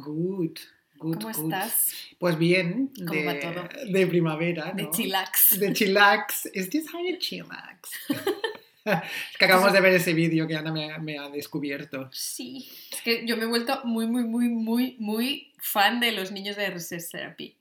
Good, good, ¿Cómo good. estás? Pues bien, ¿Cómo de, va todo? de primavera, De ¿no? chillax. De chillax. ¿Es this how you chillax? es que acabamos de ver ese vídeo que Ana me, ha- me ha descubierto. Sí. Es que yo me he vuelto muy, muy, muy, muy, muy fan de los niños de Recess Therapy.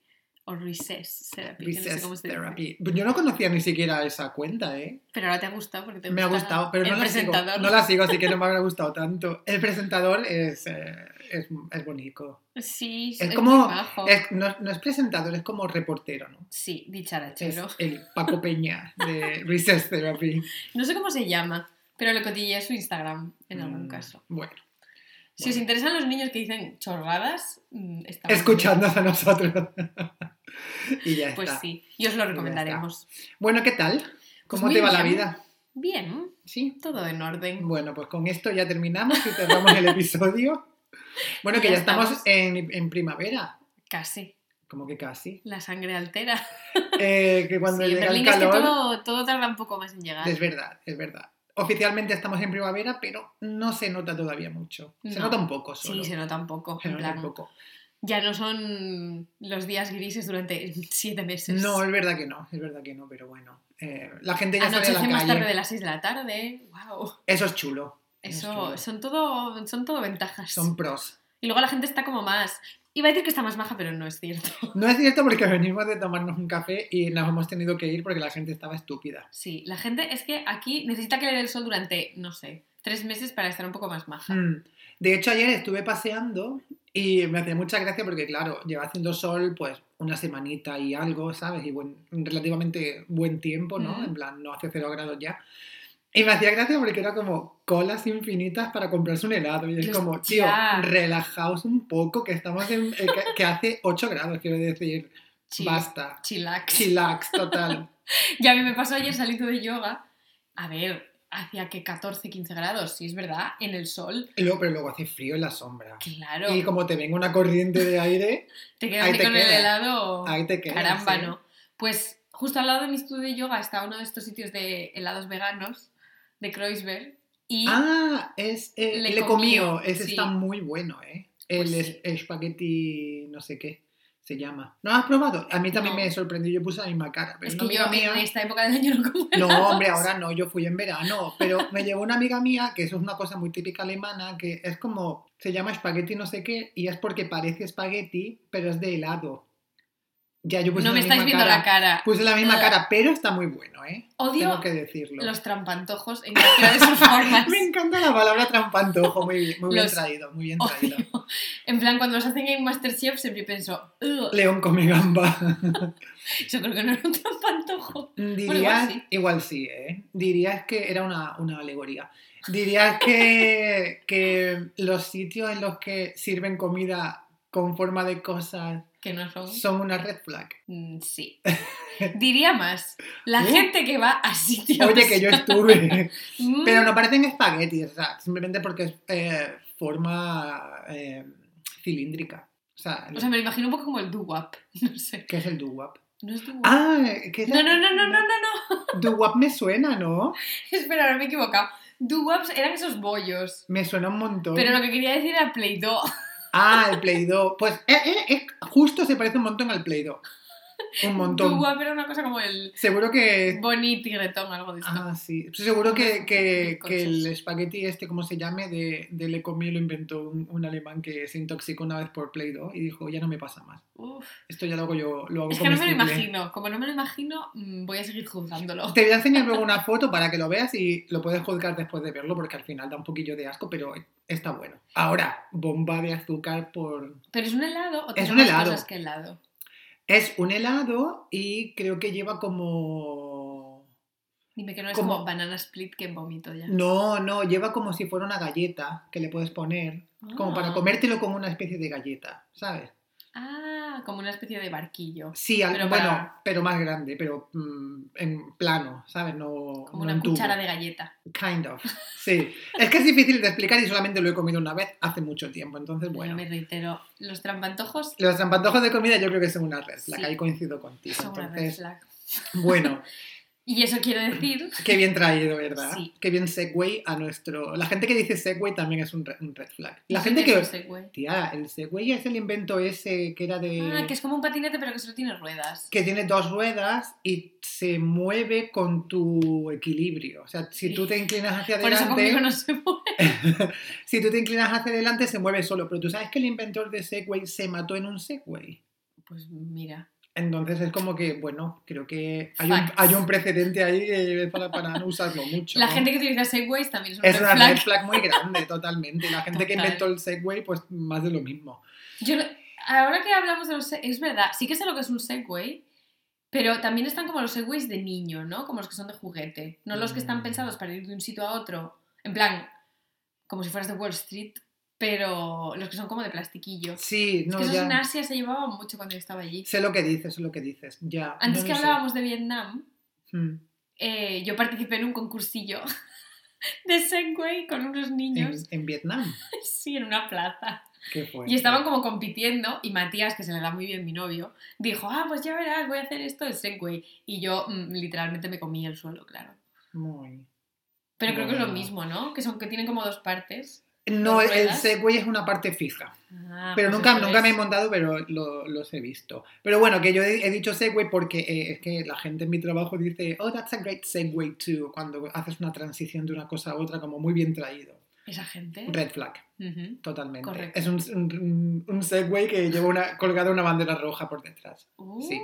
O Recess Therapy. que no sé Recess cómo se dice. Therapy. Yo no conocía ni siquiera esa cuenta, ¿eh? Pero ahora te ha gustado porque te Me ha gusta gustado, pero no la, sigo, no la sigo, así que no me habrá gustado tanto. El presentador es, eh, es, es bonito. Sí, Es muy como. es- no, no es presentador, es como reportero, ¿no? Sí, Es dicharachero. el Paco Peña de Recess Therapy. No sé cómo se llama, pero le cotilleé su Instagram en algún Mm, caso. Bueno, Si os interesan los niños que dicen chorradas, mm, estamos escuchándonos a nosotros. y ya. Pues está. sí, y os lo recomendaremos. Bueno, ¿qué tal? Pues ¿Cómo muy te va la vida? Bien, Sí. todo en orden. Bueno, pues con esto ya terminamos y cerramos el episodio. Bueno, que Ya ya estamos estamos. en, en primavera. Casi. Como que casi. La sangre altera. Eh, que cuando Sí, llega el Berlín es que calor. todo, todo tarda un poco más en llegar. Es verdad, es verdad. Oficialmente estamos en primavera, pero no se nota todavía mucho. Se No. nota un poco solo. Sí, se nota un poco. Se en nota un poco. Ya no son los días grises durante siete meses. No, es verdad que no, es verdad que no, pero bueno. eh, la gente ya sale a Anochece la más tarde de las 6 de la tarde. Wow. Eso es chulo. es Eso chulo. son todo, son todo ventajas. Son pros. Y luego la gente está como más. Iba a decir que está más maja, pero no es cierto. No es cierto porque venimos de tomarnos un café y nos hemos tenido que ir porque la gente estaba estúpida. Sí, la gente es que aquí necesita que le dé el sol durante, no sé, tres meses para estar un poco más maja. Mm. De hecho, ayer estuve paseando y me hacía mucha gracia porque, claro, lleva haciendo sol pues una semanita y algo, ¿sabes? Y buen, relativamente buen tiempo, ¿no? En plan, no hace cero grados ya. Y me hacía gracia porque era como colas infinitas para comprarse un helado. Y es como, tío, relajaos un poco, que estamos en. eh, que, que hace 8 grados, quiero decir. Chill, Basta. Chillax. Chillax, total. Y a mí me pasó ayer saliendo de yoga. A ver, hacía que 14, 15 grados, sí es verdad, en el sol. Y luego, pero luego hace frío en la sombra. Claro. Y como te venga una corriente de aire, te quedas ahí te con el helado. ahí te quedas. Caramba, ¿eh? ¿no? Pues justo al lado de mi estudio de yoga está uno de estos sitios de helados veganos de Kreuzberg. Y Ah, es el Le Le. Ese sí. está muy bueno, ¿eh? El Pues es- sí. espagueti, no sé qué se llama. ¿No has probado? A mí también No. me sorprendió. Yo puse la misma cara. Pero es que yo amiga en mía. esta época del año no como No, hombre, ahora no. Yo fui en verano. Pero me llevó una amiga mía, que eso es una cosa muy típica alemana, que es como. Se llama espagueti no sé qué, y es porque parece espagueti, pero es de helado. Ya, yo puse No me estáis viendo cara. la cara. Puse la misma Ugh. cara, pero está muy bueno, ¿eh? Odio Tengo que decirlo. los trampantojos en cualquiera de sus formas. Me encanta la palabra trampantojo, muy, bien- muy bien traído, muy bien odio. traído. En plan, cuando los hacen en Masterchef siempre pienso, "Ugh, León come gamba. yo creo que no era un trampantojo. Dirías, igual igual sí. sí, ¿eh? Dirías que era una, una alegoría. Dirías que, que los sitios en los que sirven comida con forma de cosas Que no son. son una red flag. Mm, Sí. Diría más. La ¿Eh? gente que va a sitios. Oye, que yo estuve. Mm, Pero no parecen espaguetis, o sea, simplemente porque es eh, forma eh, cilíndrica. O sea, O sea, me lo imagino un poco como el doo-wop. No sé. ¿qué es el doo-wop? No es doo-wop. Ah, ¿qué es no, no, no, no, no, no, no. Doo-wop me suena, ¿no? Espera, ahora me he equivocado. Doo-wops eran esos bollos. Me suena un montón. Pero lo que quería decir era Play-Doh. Ah, el Play Doh. Pues eh, eh, justo se parece un montón al Play Doh. Un montón. Doo-wop era una cosa como el Seguro que. Bonnie Tigretón, algo de esto. Ah, sí. Seguro que, que, que el espagueti este, como se llame, de, de Le Comí lo inventó un, un alemán que se intoxicó una vez por Play Doh y dijo, ya no me pasa más. Uf. Esto ya lo hago yo, lo hago Es que no me lo comestible". imagino. Como no me lo imagino, mm, voy a seguir juzgándolo. Te voy a enseñar luego una foto para que lo veas y lo puedes juzgar después de verlo porque al final da un poquillo de asco, pero está bueno. Ahora, bomba de azúcar por... ¿Pero es un helado o Es un helado. cosas que helado? Es un helado y creo que lleva como... Dime que no es Como- como banana split que vomito ya. No, no, lleva como si fuera una galleta que le puedes poner, como para Ah. comértelo con una especie de galleta, ¿sabes? Ah, como una especie de barquillo. Sí, al- Pero bueno, para- pero más grande, pero mm, en plano, ¿sabes? No, Como no una cuchara de galleta. Kind of. Sí. Es que es difícil de explicar y solamente lo he comido una vez hace mucho tiempo. Entonces, Bueno, bueno. me reitero, los trampantojos Los trampantojos de comida yo creo que son una red flag. Sí. Ahí coincido contigo. son una red Entonces, flag. bueno. Y eso quiere decir... Qué bien traído, ¿verdad? Sí. Qué bien segue a nuestro... La gente que dice segue también es un, re- un red flag. La ¿y gente que... es Segway? Tía, el Segway es el invento ese que era de... Ah, que es como un patinete pero que solo tiene ruedas. que tiene dos ruedas y se mueve con tu equilibrio. O sea, si tú te inclinas hacia Por eso adelante, no se mueve. si tú te inclinas hacia adelante se mueve solo. Pero tú sabes que el inventor de Segway se mató en un Segway. Pues mira. Entonces es como que, bueno, creo que hay un, Facts. hay un precedente ahí eh, para, para no usarlo mucho. La ¿no? gente que utiliza Segways también es un es red una flag. red flag muy grande, totalmente. La gente que inventó el Segway, pues más de lo mismo. Yo, ahora que hablamos de los... Es verdad, sí que sé lo que es un Segway, pero también están como los Segways de niño, ¿no? Como los que son de juguete. No los que están Mm. pensados para ir de un sitio a otro, en plan, como si fueras de Wall Street, pero los que son como de plastiquillo. Sí, Es no, que esos ya. en Asia se llevaban mucho cuando yo estaba allí. Sé lo que dices, sé lo que dices. Ya. Antes no que sé. hablábamos de Vietnam, Mm. eh, yo participé en un concursillo de Segway con unos En, niños, en Vietnam. sí, en una plaza. Qué. Y estaban como compitiendo y Matías, que se le da muy bien mi novio, dijo, ah, pues ya verás, voy a hacer esto de Segway. Y yo mm, literalmente me comí el suelo, claro. Muy. Pero creo que es lo mismo, ¿no? Que son que tienen como dos partes. No, ¿Dos el? Segway es una parte fija. Ah, Pero pues nunca, nunca me he montado, pero lo- los he visto. Pero bueno, que yo he, he dicho Segway porque eh, es que la gente en mi trabajo dice, oh, that's a great Segway too, cuando haces una transición de una cosa a otra, como muy bien traído. Esa gente. Red flag, totalmente. Correcto. Es un, un, un Segway que lleva una, colgada una bandera roja por detrás. Uh, Sí.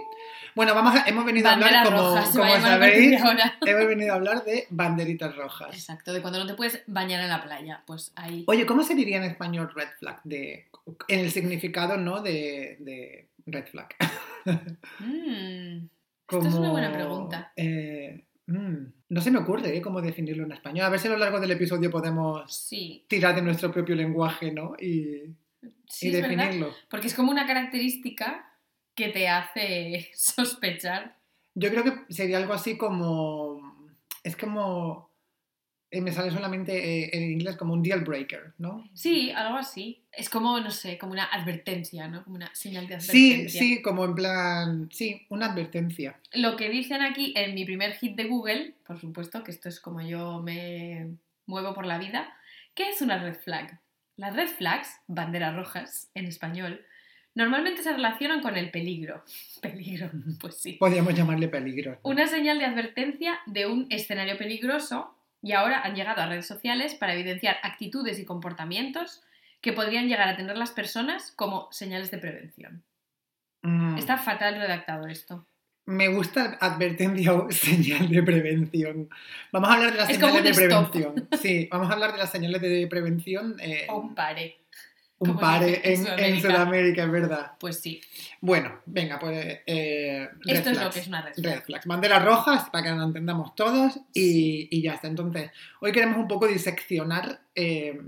Bueno, vamos a- hemos venido bandera a hablar, como, roja, sabéis, hemos venido a hablar de banderitas rojas. Exacto, de cuando no te puedes bañar en la playa. Pues ahí. Oye, ¿cómo se diría en español red flag? De, en el significado, ¿no? De, de red flag. Mm, Esto es una buena pregunta. eh, mm, no se me ocurre ¿eh? cómo definirlo en español. A ver si a lo largo del episodio podemos sí, tirar de nuestro propio lenguaje, ¿no? Y, sí, y es verdad. definirlo. Porque es como una característica que te hace sospechar. Yo creo que sería algo así como... Es como... eh, me sale solamente eh, en inglés como un deal breaker, ¿no? Sí, algo así. Es como, no sé, como una advertencia, ¿no? Como una señal de Sí, advertencia. sí, como en plan... Sí, una advertencia. Lo que dicen aquí en mi primer hit de Google, por supuesto, que esto es como yo me muevo por la vida, ¿qué es una red flag? Las red flags, banderas rojas en español, normalmente se relacionan con el peligro. Peligro, pues sí. Podríamos llamarle peligro. ¿no? Una señal de advertencia de un escenario peligroso y ahora han llegado a redes sociales para evidenciar actitudes y comportamientos que podrían llegar a tener las personas como señales de prevención. Mm. Está fatal redactado esto. Me gusta advertencia o señal de prevención. Vamos a hablar de las Es como señales de stop. prevención. Sí, vamos a hablar de las señales de prevención. eh, O pare. Un par en en, en Sudamérica. Es verdad. Pues sí, Bueno, venga, pues. eh, red esto es lo que es una red flag. Red flags, banderas rojas para que lo entendamos todos y, y ya está. Entonces, hoy queremos un poco diseccionar eh,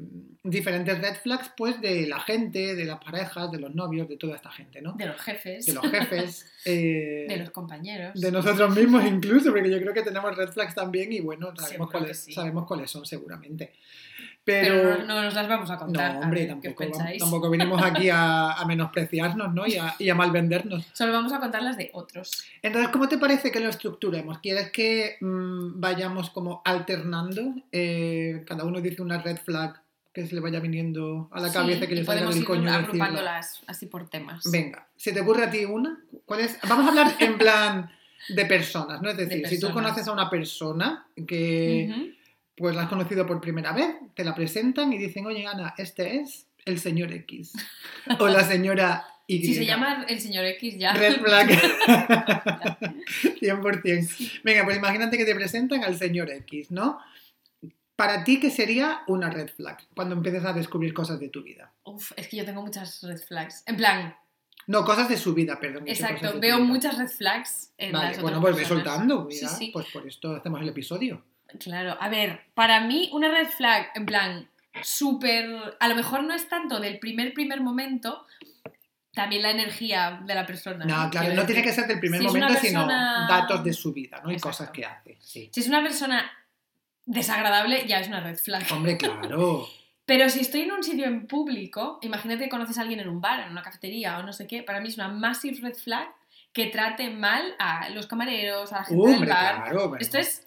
diferentes red flags pues de la gente, de las parejas, de los novios, de toda esta gente, ¿no? De los jefes, De los jefes, eh, de los compañeros. de nosotros mismos incluso, porque yo creo que tenemos red flags también y bueno, sabemos, cuáles, sí. sabemos cuáles son seguramente. Pero, Pero, no, no nos las vamos a contar. no, hombre, ver, ¿qué os tampoco, pensáis? tampoco venimos aquí a, a menospreciarnos ¿no? y, a, y a malvendernos. Solo vamos a contar las de otros. Entonces, ¿cómo te parece que lo estructuremos? ¿Quieres que mm, vayamos como alternando? Eh, cada uno dice una red flag que se le vaya viniendo a la Sí, cabeza que y le salga del coño agrupándolas así por temas. Venga, ¿se te ocurre a ti una? ¿Cuál es? Vamos a hablar en plan de personas, ¿no? Es decir, si tú conoces a una persona que Ujú. Pues la has conocido por primera vez, te la presentan y dicen, oye Ana, este es el señor X o la señora Y. Si se llama el señor X ya. Red flag. 100%. Venga, pues imagínate que te presentan al señor X, ¿no? Para ti, ¿qué sería una red flag cuando empieces a descubrir cosas de tu vida? Uf, es que yo tengo muchas red flags. En plan, No, cosas de su vida, perdón. exacto, veo muchas red flags en Vale, las bueno, pues ve soltando, Sí, mira, sí. pues por esto hacemos el episodio. Claro, a ver, para mí una red flag, en plan, súper... A lo mejor no es tanto del primer, primer momento, también la energía de la persona. No, claro, no tiene que ser del primer si momento, sino datos de su vida, ¿no? Y cosas que hace, sí. Si es una persona desagradable, ya es una red flag. Hombre, claro. Pero si estoy en un sitio en público, imagínate que conoces a alguien en un bar, en una cafetería o no sé qué, para mí es una massive red flag que trate mal a los camareros, a la gente Hombre, del bar. claro. bueno. Esto es.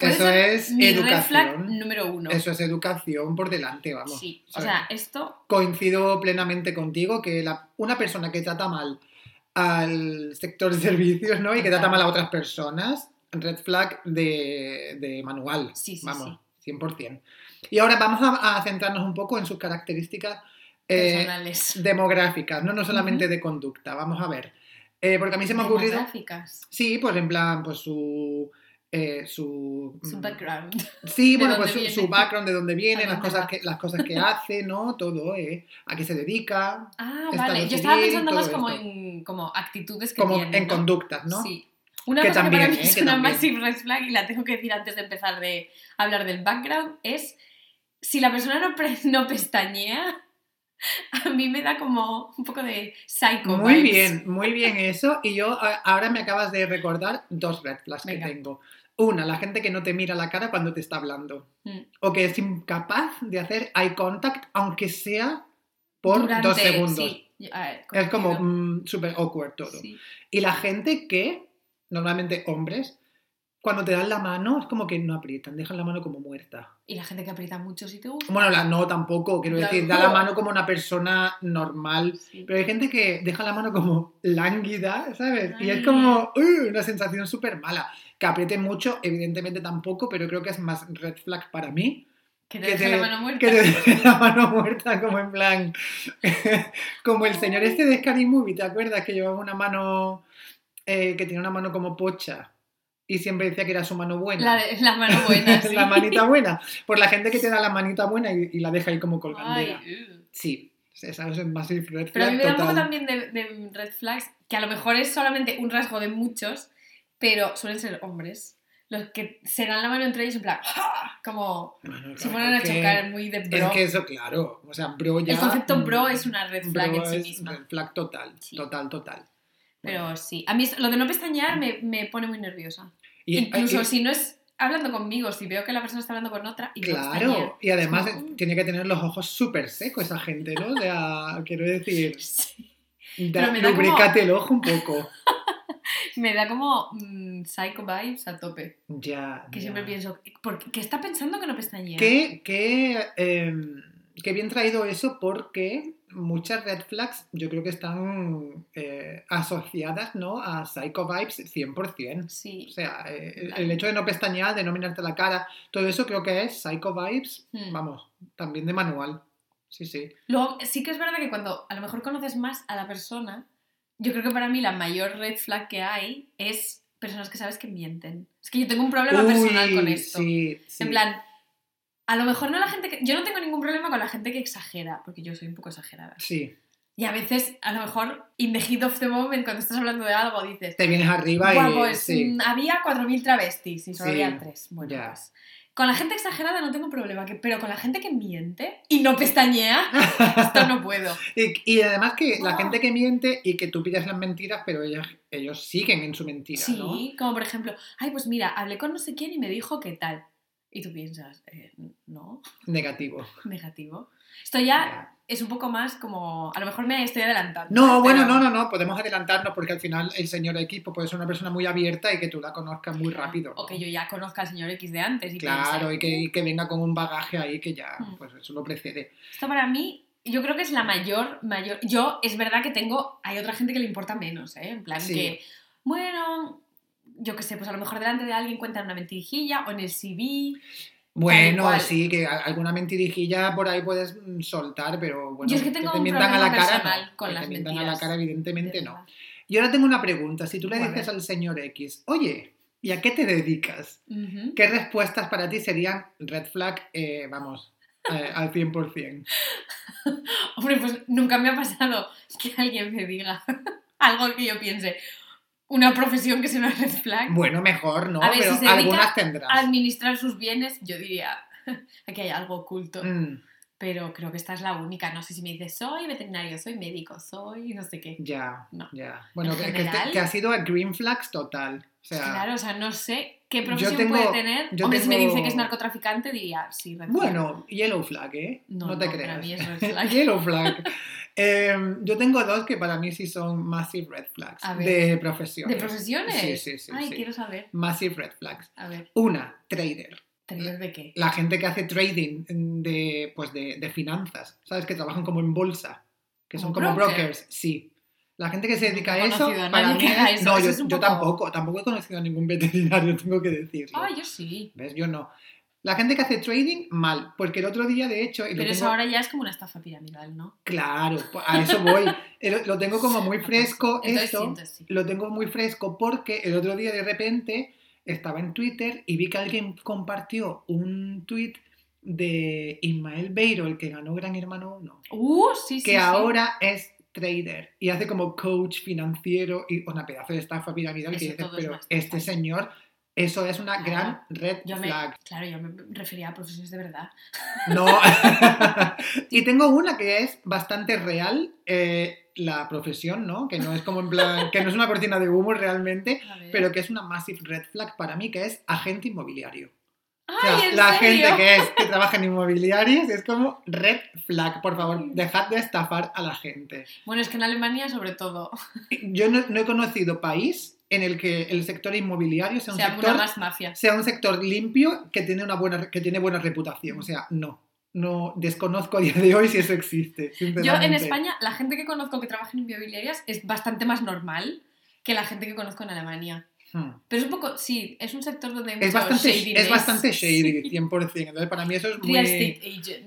Eso es mi educación. número uno. Eso es educación por delante, vamos. sí, o ¿sabes? sea, esto. coincido plenamente contigo que la- una persona que trata mal al sector de servicios, ¿no? Y que trata mal a otras personas, red flag de, de manual. Sí, sí, vamos, 100%. Y ahora vamos a, a centrarnos un poco en sus características eh, Personales. demográficas, no, no solamente de conducta, vamos a ver. Eh, porque a mí se me ha ocurrido... Demográficas. Sí, pues en plan, pues su... eh, su, Su mm, background. Sí, bueno, pues su, background, de dónde viene, las cosas, que, las cosas que hace, ¿no? Todo, ¿eh? A qué se dedica, Ah, vale. Yo estaba pensando más como esto. en como actitudes que como tiene. en ¿no? conductas, ¿no? Sí. Una Que cosa también, que para mí ¿eh? es Que una massive red flag y la tengo que decir antes de empezar de hablar del background es si la persona no, no pestañea, a mí me da como un poco de psycho Muy vibes. bien, muy bien eso. Y yo ahora me acabas de recordar dos red flags Venga. que tengo. Una, la gente que no te mira la cara cuando te está hablando. Mm. O que es incapaz de hacer eye contact, aunque sea por Durante- dos segundos. sí, ver, Es como mm, súper awkward todo. Sí. Y la gente que, normalmente hombres, cuando te dan la mano es como que no aprietan, dejan la mano como muerta. Y la gente que aprieta mucho si te gusta. Bueno, la no tampoco, quiero decir, da la mano como una persona normal. Sí. Pero hay gente que deja la mano como lánguida, ¿sabes? Y es Ay. como uh, una sensación súper mala. Que apriete mucho, evidentemente tampoco, pero creo que es más red flag para mí. Que te que deje te- la mano muerta. Que te deje la mano muerta, como en plan. como el señor este de Scary Movie, ¿te acuerdas? Que llevaba una mano. eh, que tenía una mano como pocha. Y siempre decía que era su mano buena. La, de- la mano buena, sí. la manita buena. Por la gente que te da la manita buena y, y la deja ahí como Ay, colgandera. uh. Sí, esa es más red flag Pero a mí me da un poco también de, de red flags, que a lo mejor es solamente un rasgo de muchos, pero suelen ser hombres. Los que se dan la mano entre ellos en plan, ¡ah! como Bueno, claro, fueran a es que- chocar, muy de bro. Es que eso, claro. O sea, bro ya. El concepto mm, bro es una red flag bro en sí es misma. Red flag total. Sí. Total, total. Pero sí, a mí lo de no pestañear me, me pone muy nerviosa. Y- Incluso si no es hablando conmigo, si veo que la persona está hablando con otra y. Claro, y además tiene que tener los ojos súper secos esa gente, ¿no? O sea, quiero decir, Sí. da, Pero me da como- lubricate el ojo un poco. Me da como mm, psycho vibes a tope. Ya. Que ya. siempre pienso, ¿por qué, qué está pensando que no pestañea? Qué, qué, em, qué bien traído eso porque muchas red flags yo creo que están eh, asociadas ¿no? a psycho vibes 100%. Sí. O sea, eh, el- Claro. el hecho de no pestañear, de no mirarte la cara, todo eso creo que es psycho vibes, Hmm. vamos, también de manual. Sí, sí. Luego, sí que es verdad que cuando a lo mejor conoces más a la persona, yo creo que para mí la mayor red flag que hay es personas que sabes que mienten. Es que yo tengo un problema personal con esto. Sí, sí. En plan, a lo mejor no la gente que... Yo no tengo ningún problema con la gente que exagera, porque yo soy un poco exagerada. Sí. Y a veces, a lo mejor, in the heat of the moment, cuando estás hablando de algo, dices... Te vienes arriba "Buah, y. pues sí. mm, había 4.000 travestis y solo Sí, había 3. Bueno, ya. pues... Con la gente exagerada no tengo problema, que- pero con la gente que miente y no pestañea, esto no puedo. Y, y además que la Ah. gente que miente y que tú pillas las mentiras, pero ellos, ellos siguen en su mentira, Sí, ¿no? como por ejemplo, ay, pues mira, hablé con no sé quién y me dijo qué tal. Y tú piensas, eh, no, Negativo. negativo. Esto ya Ya. es un poco más como, a lo mejor me estoy adelantando. No, ¿eh? bueno, no, no, no, podemos adelantarnos porque al final el señor X pues, puede ser una persona muy abierta y que tú la conozcas muy rápido. ¿no? O que yo ya conozca al señor X de antes y Claro, piense, y que, y que venga con un bagaje ahí que ya, Mm. pues eso lo precede. Esto para mí, yo creo que es la mayor, mayor... Yo, es verdad que tengo, hay otra gente que le importa menos, ¿eh? En plan Sí. que, bueno, yo qué sé, pues a lo mejor delante de alguien cuentan una mentirijilla o en el CV. Bueno, sí, que alguna mentirijilla por ahí puedes mm, soltar, pero bueno, Yo es que tengo te un mientan a la cara, no. con que las te mientan a la cara, evidentemente de no. Y ahora tengo una pregunta, si tú le dices al señor X, oye, ¿y a qué te dedicas? ¿Qué respuestas para ti serían red flag, eh, vamos, eh, al 100%? Hombre, pues nunca me ha pasado que alguien me diga algo que yo piense. Una profesión que sea una red flag. Bueno, mejor, ¿no? A ver, pero si se dedica algunas tendrás. Administrar sus bienes, yo diría, aquí hay algo oculto. Mm, Pero creo que esta es la única. No sé si me dices, soy veterinario, soy médico, soy no sé qué. ya, No. ya. Bueno, En que, que, general- que ha sido a green flags total. O sea, claro, o sea, no sé qué profesión tengo- puede tener. yo Hombre, si me dice que es narcotraficante, diría, sí, red flag. bueno, yellow flag, ¿eh? No, No, te creas. para mí es red flag. yellow flag. Em, yo tengo dos que para mí sí son massive red flags A ver. de profesiones. ¿De profesiones? Sí, sí, sí. Ay, sí. quiero saber. Massive red flags. A ver, Una, trader. ¿trader de qué? La gente que hace trading de, pues de, de finanzas, ¿sabes? Que trabajan como en bolsa, que son ¿Como como broker? brokers, sí. La gente que se dedica a eso, a para mí eso, No, eso yo, poco- tampoco, tampoco he conocido a ningún veterinario, tengo que decirlo. Ah, yo sí. ¿Ves? Yo no. La gente que hace trading, mal, porque el otro día, de hecho, Pero eso tengo- ahora ya es como una estafa piramidal, ¿no? Claro, pues a eso voy. Lo tengo como muy fresco entonces esto. entonces sí. Lo tengo muy fresco porque el otro día de repente estaba en Twitter y vi que alguien compartió un tweet de Ismael Beiro, el que ganó Gran Hermano 1, Uh, sí, sí. que sí. ahora es trader y hace como coach financiero y una pedazo de estafa piramidal que Eso dices, es pero este señor, eso es una gran red Yo me, flag. claro, yo me refería a profesiones de verdad. No. y tengo una que es bastante real, eh, la profesión, ¿no? Que no es como en plan, que no es una cortina de humo realmente, pero que es una massive red flag para mí, que es agente inmobiliario. O sea, ¡Ay, en la serio! gente que es que trabaja en inmobiliarios es como red flag, por favor, dejad de estafar a la gente. Bueno, es que en Alemania, sobre todo, Yo no, no he conocido país en el que el sector inmobiliario sea un se sector más mafia. sea un sector limpio que tiene una buena que tiene buena reputación. O sea, no. No desconozco a día de hoy si eso existe. Yo en. España, la gente que conozco que trabaja en inmobiliarias es bastante más normal que la gente que conozco en Alemania. Hmm. Pero es un poco, sí, es un sector donde hay Es bastante, shadiness. es bastante shady, Sí. 100%. Entonces, para mí eso es muy,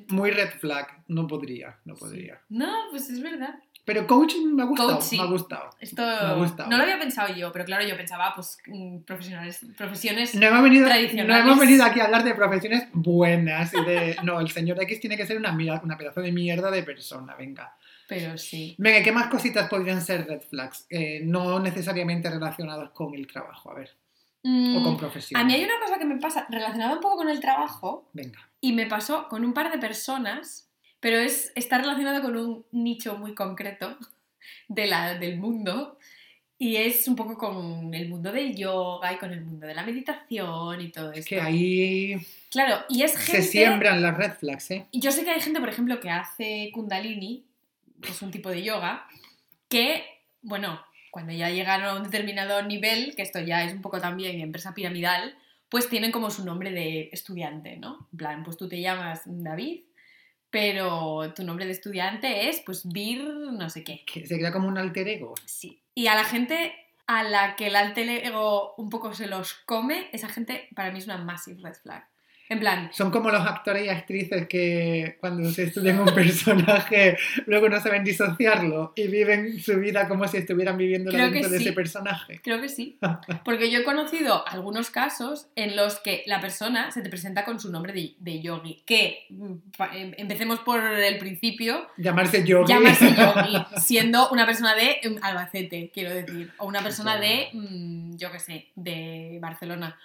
muy red flag. No podría, no podría. No, pues es verdad. Pero coaching me ha gustado. Coach, sí. Me ha gustado. Esto ha gustado. no lo había pensado yo, pero claro, yo pensaba, pues, mm, profesionales, profesiones. No hemos, venido, no Tradicionales. hemos venido aquí a hablar de profesiones buenas y de... No, el señor X tiene que ser una, una pedazo de mierda de persona, venga. Pero sí. Venga, ¿qué más cositas podrían ser red flags? Eh, no necesariamente relacionadas con el trabajo, a ver. O Mm, con profesión. a mí hay una cosa que me pasa relacionada un poco con el trabajo Venga. y me pasó con un par de personas, pero es, está relacionado con un nicho muy concreto de la, del mundo y es un poco con el mundo del yoga y con el mundo de la meditación y todo Es esto. que ahí Claro, y es gente... se siembran las red flags, ¿eh? Yo sé que hay gente, por ejemplo, que hace kundalini, que es un tipo de yoga, que, bueno, cuando ya llegan a un determinado nivel, que esto ya es un poco también empresa piramidal, pues tienen como su nombre de estudiante, ¿no? En plan, pues tú te llamas David, pero tu nombre de estudiante es, pues, Bir, no sé qué. Que se crea como un alter ego. Sí. Y a la gente a la que el alter ego un poco se los come, esa gente para mí es una massive red flag. En plan, Son como los actores y actrices que cuando se estudian un personaje luego no saben disociarlo y viven su vida como si estuvieran viviendo dentro de sí. ese personaje. Creo que sí. Porque yo he conocido algunos casos en los que la persona se te presenta con su nombre de, de yogi. Que, mm, em- empecemos por el principio, Llamarse yogi. llamarse yogi, siendo una persona de em, Albacete, quiero decir. O una persona de, mm, yo qué sé, de Barcelona.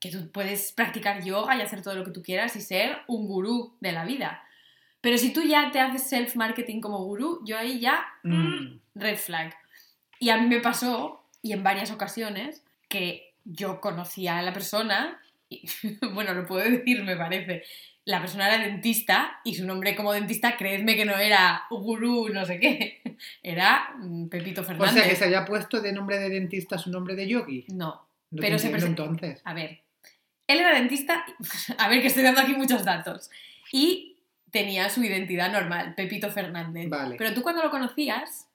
Que tú puedes practicar yoga y hacer todo lo que tú quieras y ser un gurú de la vida. Pero si tú ya te haces self-marketing como gurú, yo ahí ya Mm. red flag. Y a mí me pasó, y en varias ocasiones, que yo conocía a la persona, y, bueno, lo puedo decir, me parece. La persona era dentista y su nombre como dentista, creedme que no era gurú, no sé qué, era mm, Pepito O Fernández. sea, que se haya puesto de nombre de dentista su nombre de yogi. No, No Pero se entiendo, prese- entonces. a ver, él era dentista, a ver que estoy dando aquí muchos datos, y tenía su identidad normal, Pepito Fernández. Vale. Pero tú cuando lo conocías,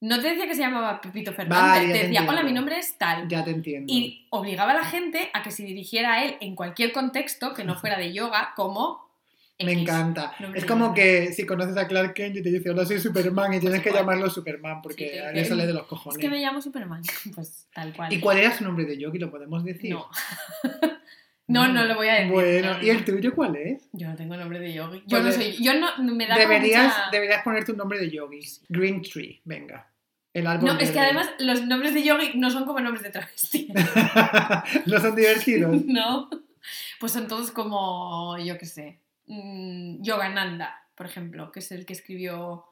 no te decía que se llamaba Pepito Vale, Fernández, ya te te decía, hola, mi nombre es tal. Ya te entiendo. Y obligaba a la gente a que se dirigiera a él en cualquier contexto que no fuera de yoga, como... Me encanta. nombre Es como que si conoces a Clark Kent y te dice, hola, soy Superman, y tienes que llamarlo Superman porque Sí, a él sale de los Es cojones. que me llamo Superman. Pues tal cual. ¿Y cuál era su nombre de yogi? ¿Lo podemos decir? No. no, no lo voy a decir. Bueno, no, ¿y el tuyo cuál es? Yo no tengo nombre de yogi. Yo Pues no de- soy... Yo no... Me da Deberías, mucha- deberías poner tu nombre de yogi. Green Tree, venga. El árbol No, es que además los nombres de yogi no son como nombres de travesti. ¿No son divertidos? no. Pues son todos como, yo qué sé, mm, Yogananda, por ejemplo, que es el que escribió,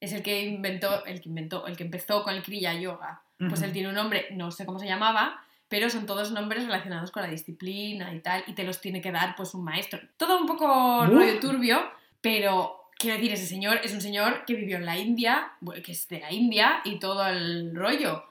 es el que inventó, el que inventó, el que empezó con el Kriya Yoga. Pues él tiene un nombre, no sé cómo se llamaba, pero son todos nombres relacionados con la disciplina y tal, y te los tiene que dar pues un maestro. Todo un poco Uf. rollo turbio, pero quiero decir, ese señor es un señor que vivió en la India, bueno, que es de la India y todo el rollo.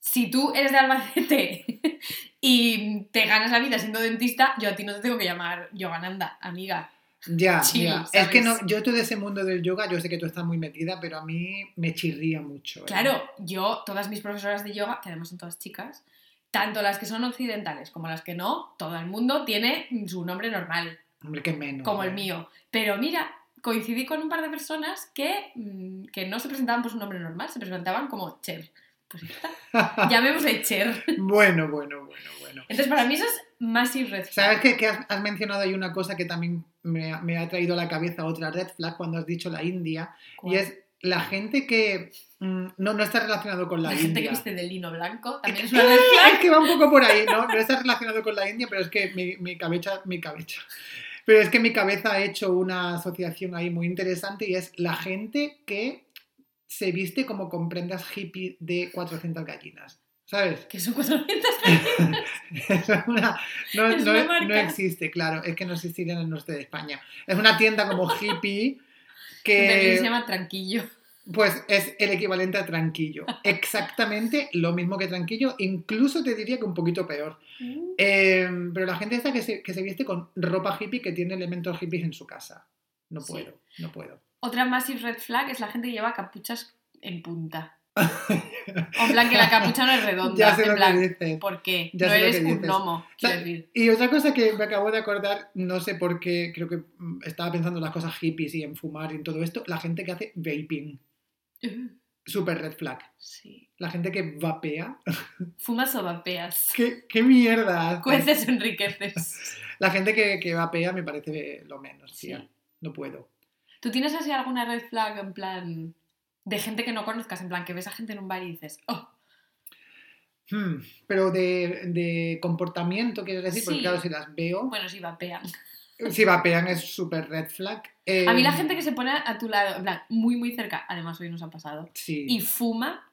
Si tú eres de Albacete y te ganas la vida siendo dentista, yo a ti no te tengo que llamar Yogananda, amiga. Ya, Chill, ya. Es que no, yo todo ese mundo del yoga, yo sé que tú estás muy metida, pero a mí me chirría mucho. ¿eh? Claro, yo, todas mis profesoras de yoga, que además son todas chicas, tanto las que son occidentales como las que no, todo el mundo tiene su nombre normal, Hombre, que menos. como el ¿eh? mío. Pero mira, coincidí con un par de personas que, mm, que no se presentaban por su nombre normal, se presentaban como Cher. Pues ya está. Llamémosle Cher. Bueno, bueno, bueno, bueno. Entonces, para mí eso es red flag. ¿Sabes que, que has, has mencionado ahí una cosa que también me, ha- me ha traído a la cabeza otra red flag cuando has dicho la India? Y es la gente que mm, no, no está relacionado con la, La gente India. que viste de lino blanco también Es una. Es que va un poco por ahí, ¿no? No está relacionado con la India, pero es que mi, mi cabeza, mi cabeza. Pero es que mi cabeza ha hecho una asociación ahí muy interesante y es la gente que se viste como con prendas hippie de 400 gallinas. ¿Sabes? Que son 400 Es una- no, Es no- una marca. no existe, claro, es que no existiría en el norte de España. Es una tienda como hippie En Berlín que se llama Tranquillo. pues es el equivalente a Tranquillo. Exactamente lo mismo que Tranquillo, incluso te diría que un poquito peor. Eh, pero la gente esta que se, que se viste con ropa hippie que tiene elementos hippies en su casa. No Sí. puedo, no puedo. Otra massive red flag es la gente que lleva capuchas en punta. O en plan que la capucha no es redonda. Ya sé en lo plan, que dices. ¿por qué? Ya no eres un gnomo, quiero sea, decir. Y otra cosa que me acabo de acordar, no sé por qué, creo que estaba pensando en las cosas hippies y en fumar y en todo esto, la gente que hace vaping. Super red flag. Sí. La gente que vapea. Fumas o vapeas. ¿Qué, qué mierda? Cueces enriqueces. La gente que, que vapea me parece lo menos, Sí. tía. No puedo. ¿Tú tienes así alguna red flag en plan de gente que no conozcas? En plan que ves a gente en un bar y dices, oh, Hmm, Pero de, de comportamiento, quieres decir, porque Sí. claro, si las veo, bueno, sí vapean. si vapean es súper red flag. Eh, A mí la gente que se pone a tu lado, en plan, muy, muy cerca, además hoy nos ha pasado, Sí, y fuma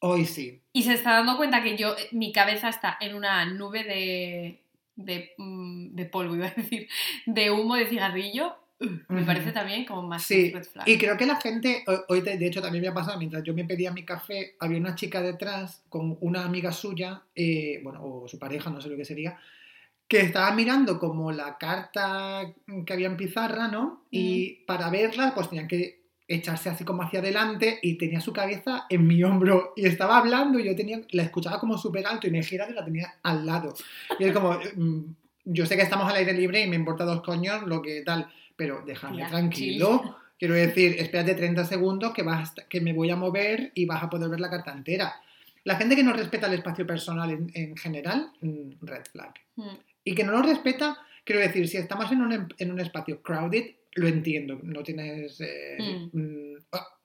hoy sí. y se está dando cuenta que yo, eh, mi cabeza está en una nube de, de, mm, de polvo, iba a decir, de humo de cigarrillo, me parece también como más Sí, red flag. y creo que la gente, ho- hoy de hecho también me ha pasado, mientras yo me pedía mi café, había una chica detrás con una amiga suya, eh, bueno, o su pareja, no sé lo que sería, que estaba mirando como la carta que había en pizarra, ¿no? Y para verla, pues tenían que echarse así como hacia adelante y tenía su cabeza en mi hombro y estaba hablando y yo tenía, la escuchaba como súper alto y me gira que la tenía al lado. Y es como, mm, yo sé que estamos al aire libre y me importa dos coños lo que tal, pero déjame tranquilo. Quiero decir, espérate 30 segundos que, vas, que me voy a mover y vas a poder ver la carta entera. La gente que no respeta el espacio personal en, en general, mm, red flag. Mm. Y que no lo respeta, quiero decir, si estamos en un, em- en un espacio crowded, lo entiendo, no tienes eh, mm,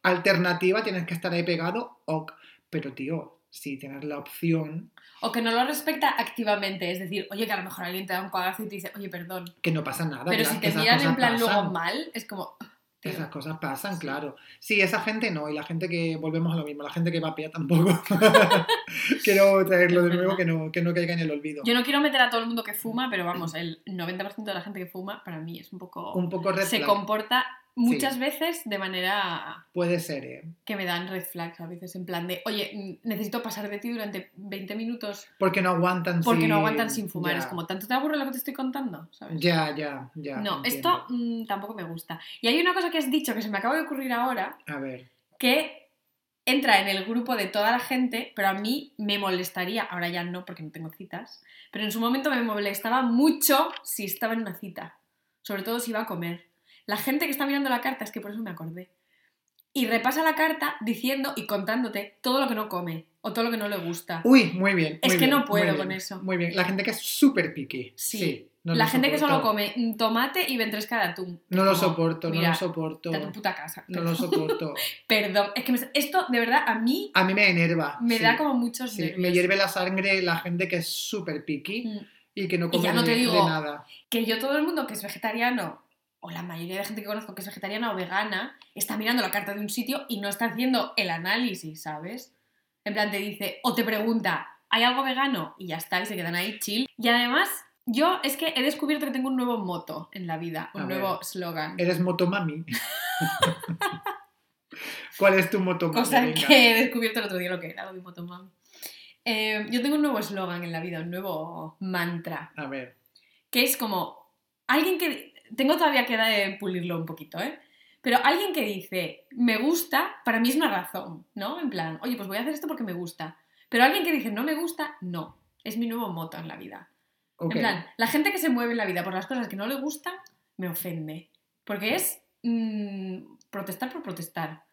alternativa, tienes que estar ahí pegado, ok. pero tío, si tienes la opción, O que no lo respecta activamente, es decir, oye, que a lo mejor alguien te da un codazo y te dice, oye, perdón. que no pasa nada. Pero si te miran en plan pasan. luego mal, es como, tío, Esas cosas pasan, Sí. claro. Sí, esa gente no, y la gente que, volvemos a lo mismo, la gente que vapea tampoco. Quiero traerlo de nuevo que no, que no caiga en el olvido. Yo no quiero meter a todo el mundo que fuma, pero vamos, el 90% de la gente que fuma para mí es un poco... Un poco se comporta muchas veces de manera Puede ser, ¿eh? que me dan red flags a veces, en plan de, oye, necesito pasar de ti durante 20 minutos Porque no aguantan porque sin- no aguantan sin fumar. Es como, ¿tanto te aburre lo que te estoy contando? ¿Sabes? Ya, ya, ya. no, entiendo. esto mm, tampoco me gusta. Y hay una cosa que has dicho que se me acaba de ocurrir ahora, A ver. que entra en el grupo de toda la gente, pero a mí me molestaría, ahora ya no porque no tengo citas, pero en su momento me molestaba mucho si estaba en una cita, sobre todo si iba a comer. La gente que está mirando la carta, es que por eso me acordé, y repasa la carta diciendo y contándote todo lo que no come o todo lo que no le gusta. Uy, muy bien. Es que bien, no puedo bien, con eso. Muy bien. La gente que es súper picky. Sí. no la gente que solo come tomate y ventresca de atún. No lo soporto, no lo soporto. a tu puta casa. No lo soporto. Perdón, es que me- esto de verdad a mí A mí me enerva. me sí. da como muchos Sí, nervios. me hierve la sangre la gente que es súper picky Mm. y que no Y come ya no te de- de digo- nada. que yo todo el mundo que es vegetariano, o la mayoría de gente que conozco que es vegetariana o vegana, está mirando la carta de un sitio y no está haciendo el análisis, ¿sabes? En plan, te dice, o te pregunta, ¿hay algo vegano? Y ya está, y se quedan ahí chill. Y además, yo es que he descubierto que tengo un nuevo moto en la vida, un A nuevo ver. slogan. Eres motomami. ¿Cuál es tu motomami? Cosa Venga. que he descubierto el otro día lo que era lo de motomami. Eh, yo tengo un nuevo eslogan en la vida, un nuevo mantra, A ver. que es como alguien que... Tengo todavía que eh, pulirlo un poquito, ¿eh? Pero alguien que dice, me gusta, para mí es una razón, ¿no? En plan, oye, pues voy a hacer esto porque me gusta. Pero alguien que dice, no me gusta, no. Es mi nuevo moto en la vida. En plan, la gente que se mueve en la vida por las cosas que no le gustan, me ofende. Porque es mm, protestar por protestar.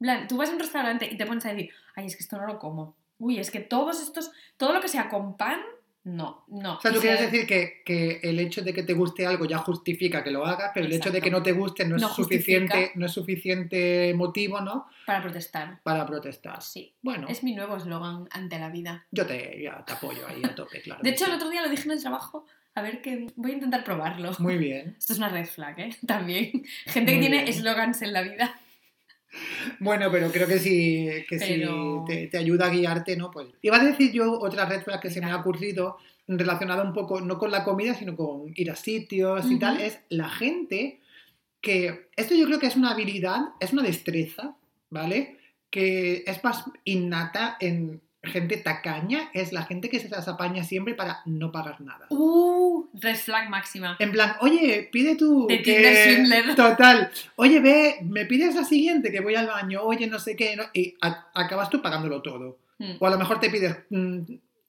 En plan, tú vas a un restaurante y te pones a decir, ay, es que esto no lo como. Uy, es que todos estos, todo lo que sea con pan, no, no. O sea, tú quieres decir que, que el hecho de que te guste algo ya justifica que lo hagas, pero el hecho de que no te guste no es, suficiente, justifica. no es suficiente motivo, ¿no? Para protestar. Para protestar. Sí. Bueno, Es mi nuevo eslogan ante la vida. yo te, ya te apoyo ahí a tope, claro. De hecho, sí. el otro día lo dije en el trabajo. A ver que voy a intentar probarlo. Muy bien. Esto es una red flag, ¿eh? También. Gente que tiene eslogans en la vida. Bueno, pero creo que sí, que Pero- sí te, te ayuda a guiarte, ¿no? Pues iba a decir yo otra red flag que se me ha ocurrido relacionada un poco, no con la comida, sino con ir a sitios y tal, es la gente que, esto yo creo que es una habilidad, es una destreza, ¿vale? Que es más innata en gente tacaña, es la gente que se las apaña siempre para no pagar nada. Uh, red flag máxima. En plan, oye, pide tú. De que-. Total. Oye, ve, me pides la siguiente que voy al baño. Oye, no sé qué. ¿no? Y acabas tú pagándolo todo. Mm. O a lo mejor te pides, mm,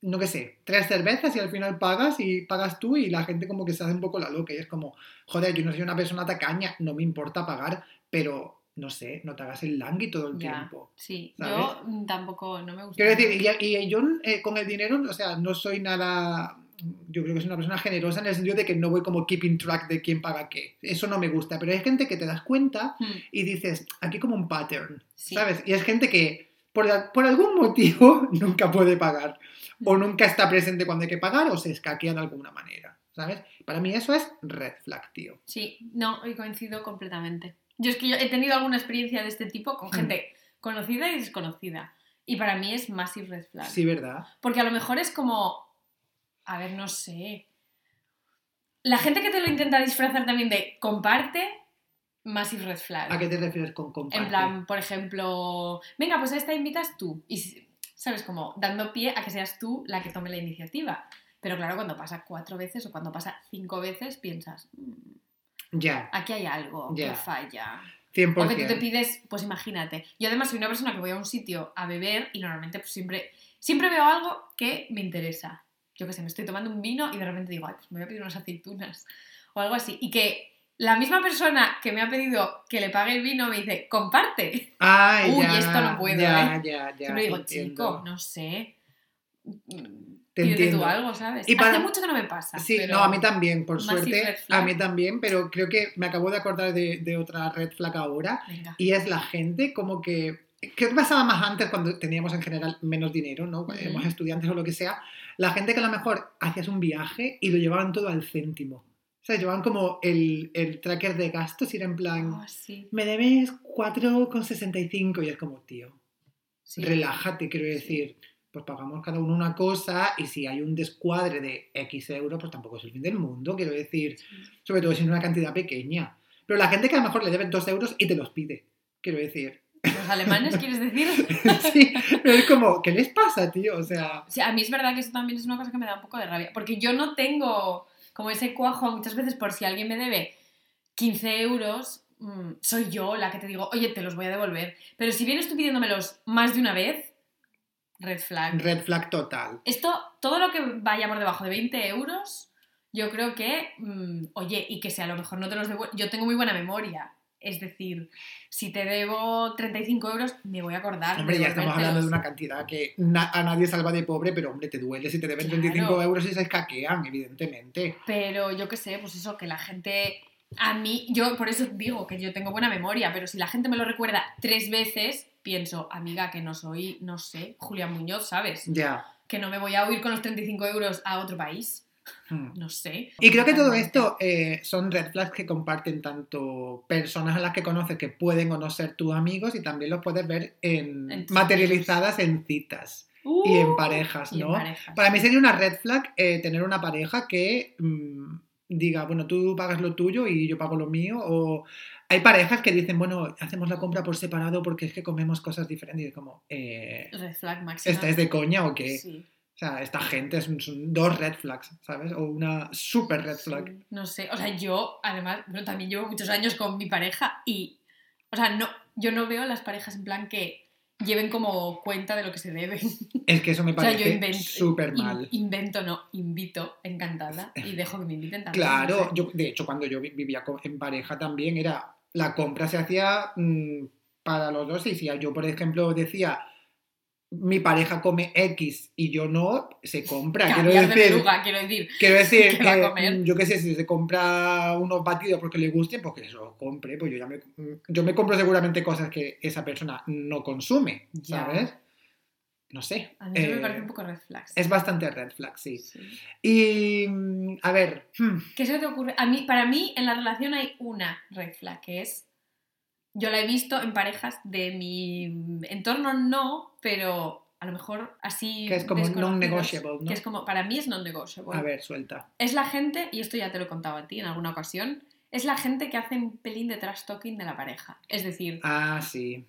no qué sé, tres cervezas y al final pagas y pagas tú y la gente como que se hace un poco la loca. Y es como, joder, yo no soy una persona tacaña, no me importa pagar, pero no sé, no te hagas el langui todo el Ya, tiempo. sí. ¿sabes? Yo mm, tampoco, no me gusta. Quiero decir, y, y yo eh, con el dinero, o sea, no soy nada. Yo creo que soy una persona generosa en el sentido de que no voy como keeping track de quién paga qué. Eso no me gusta. Pero hay gente que te das cuenta Mm, y dices, aquí como un pattern, sí. ¿sabes? Y es gente que por, la- por algún motivo nunca puede pagar. O nunca está presente cuando hay que pagar o se escaquea de alguna manera, ¿sabes? Para mí eso es red flag, tío. Sí, no, y coincido completamente. Yo es que yo he tenido alguna experiencia de este tipo con Mm. gente conocida y desconocida. Y para mí es massive red flag. Sí, ¿verdad? Porque a lo mejor es como. A ver, no sé. La gente que te lo intenta disfrazar también de comparte, massive red flag. ¿A qué te refieres con comparte? En plan, por ejemplo, venga, pues a esta invitas tú. Y, ¿sabes? Como dando pie a que seas tú la que tome la iniciativa. Pero claro, cuando pasa cuatro veces o cuando pasa cinco veces, piensas, "Mm, Ya, aquí hay algo Ya. que falla. 100%. O que tú te pides, pues imagínate. Yo además soy una persona que voy a un sitio a beber y normalmente pues siempre, siempre veo algo que me interesa. Yo que sé, me estoy tomando un vino y de repente digo, ay, pues me voy a pedir unas aceitunas o algo así. Y que la misma persona que me ha pedido que le pague el vino me dice, comparte. Ay, Uy, ya, esto no puedo, ya, ¿eh? Ya, ya, siempre digo, entiendo. chico, no sé. Te entiendo. algo, ¿sabes? Y para- Hace mucho que no me pasa. Sí, pero- no, a mí también, por Massive suerte, a mí también, pero creo que me acabo de acordar de, de otra red flag ahora, Venga. y es la gente como que, ¿qué pasaba más antes cuando teníamos en general menos dinero, ¿no? Cuando éramos estudiantes o lo que sea? La gente que a lo mejor hacías un viaje y lo llevaban todo al céntimo. O sea, llevaban como el, el tracker de gastos y era en plan, Oh, sí, me debes 4,65 y es como, tío, sí. relájate, quiero decir, pues pagamos cada uno una cosa y si hay un descuadre de X euros, pues tampoco es el fin del mundo, quiero decir, sobre todo si es una cantidad pequeña. Pero la gente que a lo mejor le deben 2 euros y te los pide, quiero decir. ¿Los alemanes quieres decir? sí, pero es como, ¿qué les pasa, tío? O sea, Sí, a mí es verdad que eso también es una cosa que me da un poco de rabia, porque yo no tengo como ese cuajo muchas veces por si alguien me debe 15 euros, mm, soy yo la que te digo, oye, te los voy a devolver. Pero si vienes tú pidiéndomelos más de una vez, red flag. red flag total. Esto, todo lo que vaya por debajo de 20 euros, yo creo que, mm, oye, y que si a lo mejor no te los devuelvo, yo tengo muy buena memoria. Es decir, si te debo 35 euros, me voy a acordar. Hombre, ya estamos hablando de una cantidad que na- a nadie salva de pobre, pero hombre, te duele si te deben Claro. 35 euros y se escaquean, evidentemente. Pero yo qué sé, pues eso, que la gente. A mí, yo por eso digo que yo tengo buena memoria, pero si la gente me lo recuerda tres veces, pienso, amiga, que no soy, no sé, Julia Muñoz, ¿sabes? Ya. Que no me voy a huir con los 35 euros a otro país. Hmm. No sé. Y creo que todo esto eh, son red flags que comparten tanto personas a las que conoces que pueden o no ser tus amigos y también los puedes ver en, En materializadas en citas y en parejas, Uh, en ¿no? parejas. Para mí sería una red flag eh, tener una pareja que mm, diga, bueno, tú pagas lo tuyo y yo pago lo mío, o hay parejas que dicen, bueno, hacemos la compra por separado porque es que comemos cosas diferentes. Y es como, eh, Red flag máxima. ¿estáis de coña o qué? Sí, O sea, esta gente es son dos red flags, ¿sabes? O una super red flag. sí, No sé, o sea, yo además, bueno, también llevo muchos años con mi pareja y, o sea, no, yo no veo las parejas en plan que lleven como cuenta de lo que se debe. Es que eso me O sea, parece invento, súper in- mal. invento, no, invito, encantada, y dejo que me inviten también. Claro, no sé. yo, de hecho, cuando yo vi- vivía en pareja también era, la compra se hacía mm, para los dos y si yo, por ejemplo, decía, mi pareja come X y yo no, se compra. Quiero decir, quiero decir. quiero decir ¿Qué va a que, yo qué sé, si se compra unos batidos porque le gusten, pues que se los compre, pues yo ya me, yo me compro seguramente cosas que esa persona no consume, Ya. ¿sabes? No sé. A mí eso me eh, parece un poco red flags. Es bastante red flag, sí. Sí. Y, mm, a ver, hmm, ¿Qué se te ocurre? A mí, para mí, en la relación hay una red flag, que es. Yo la he visto en parejas de mi entorno, no, pero a lo mejor así. Que es como non-negotiable, ¿no? Que es como, para mí es non-negotiable. a ver, suelta. Es la gente, y esto ya te lo he contado a ti en alguna ocasión, es la gente que hace un pelín de trash talking de la pareja. Es decir, Ah, sí.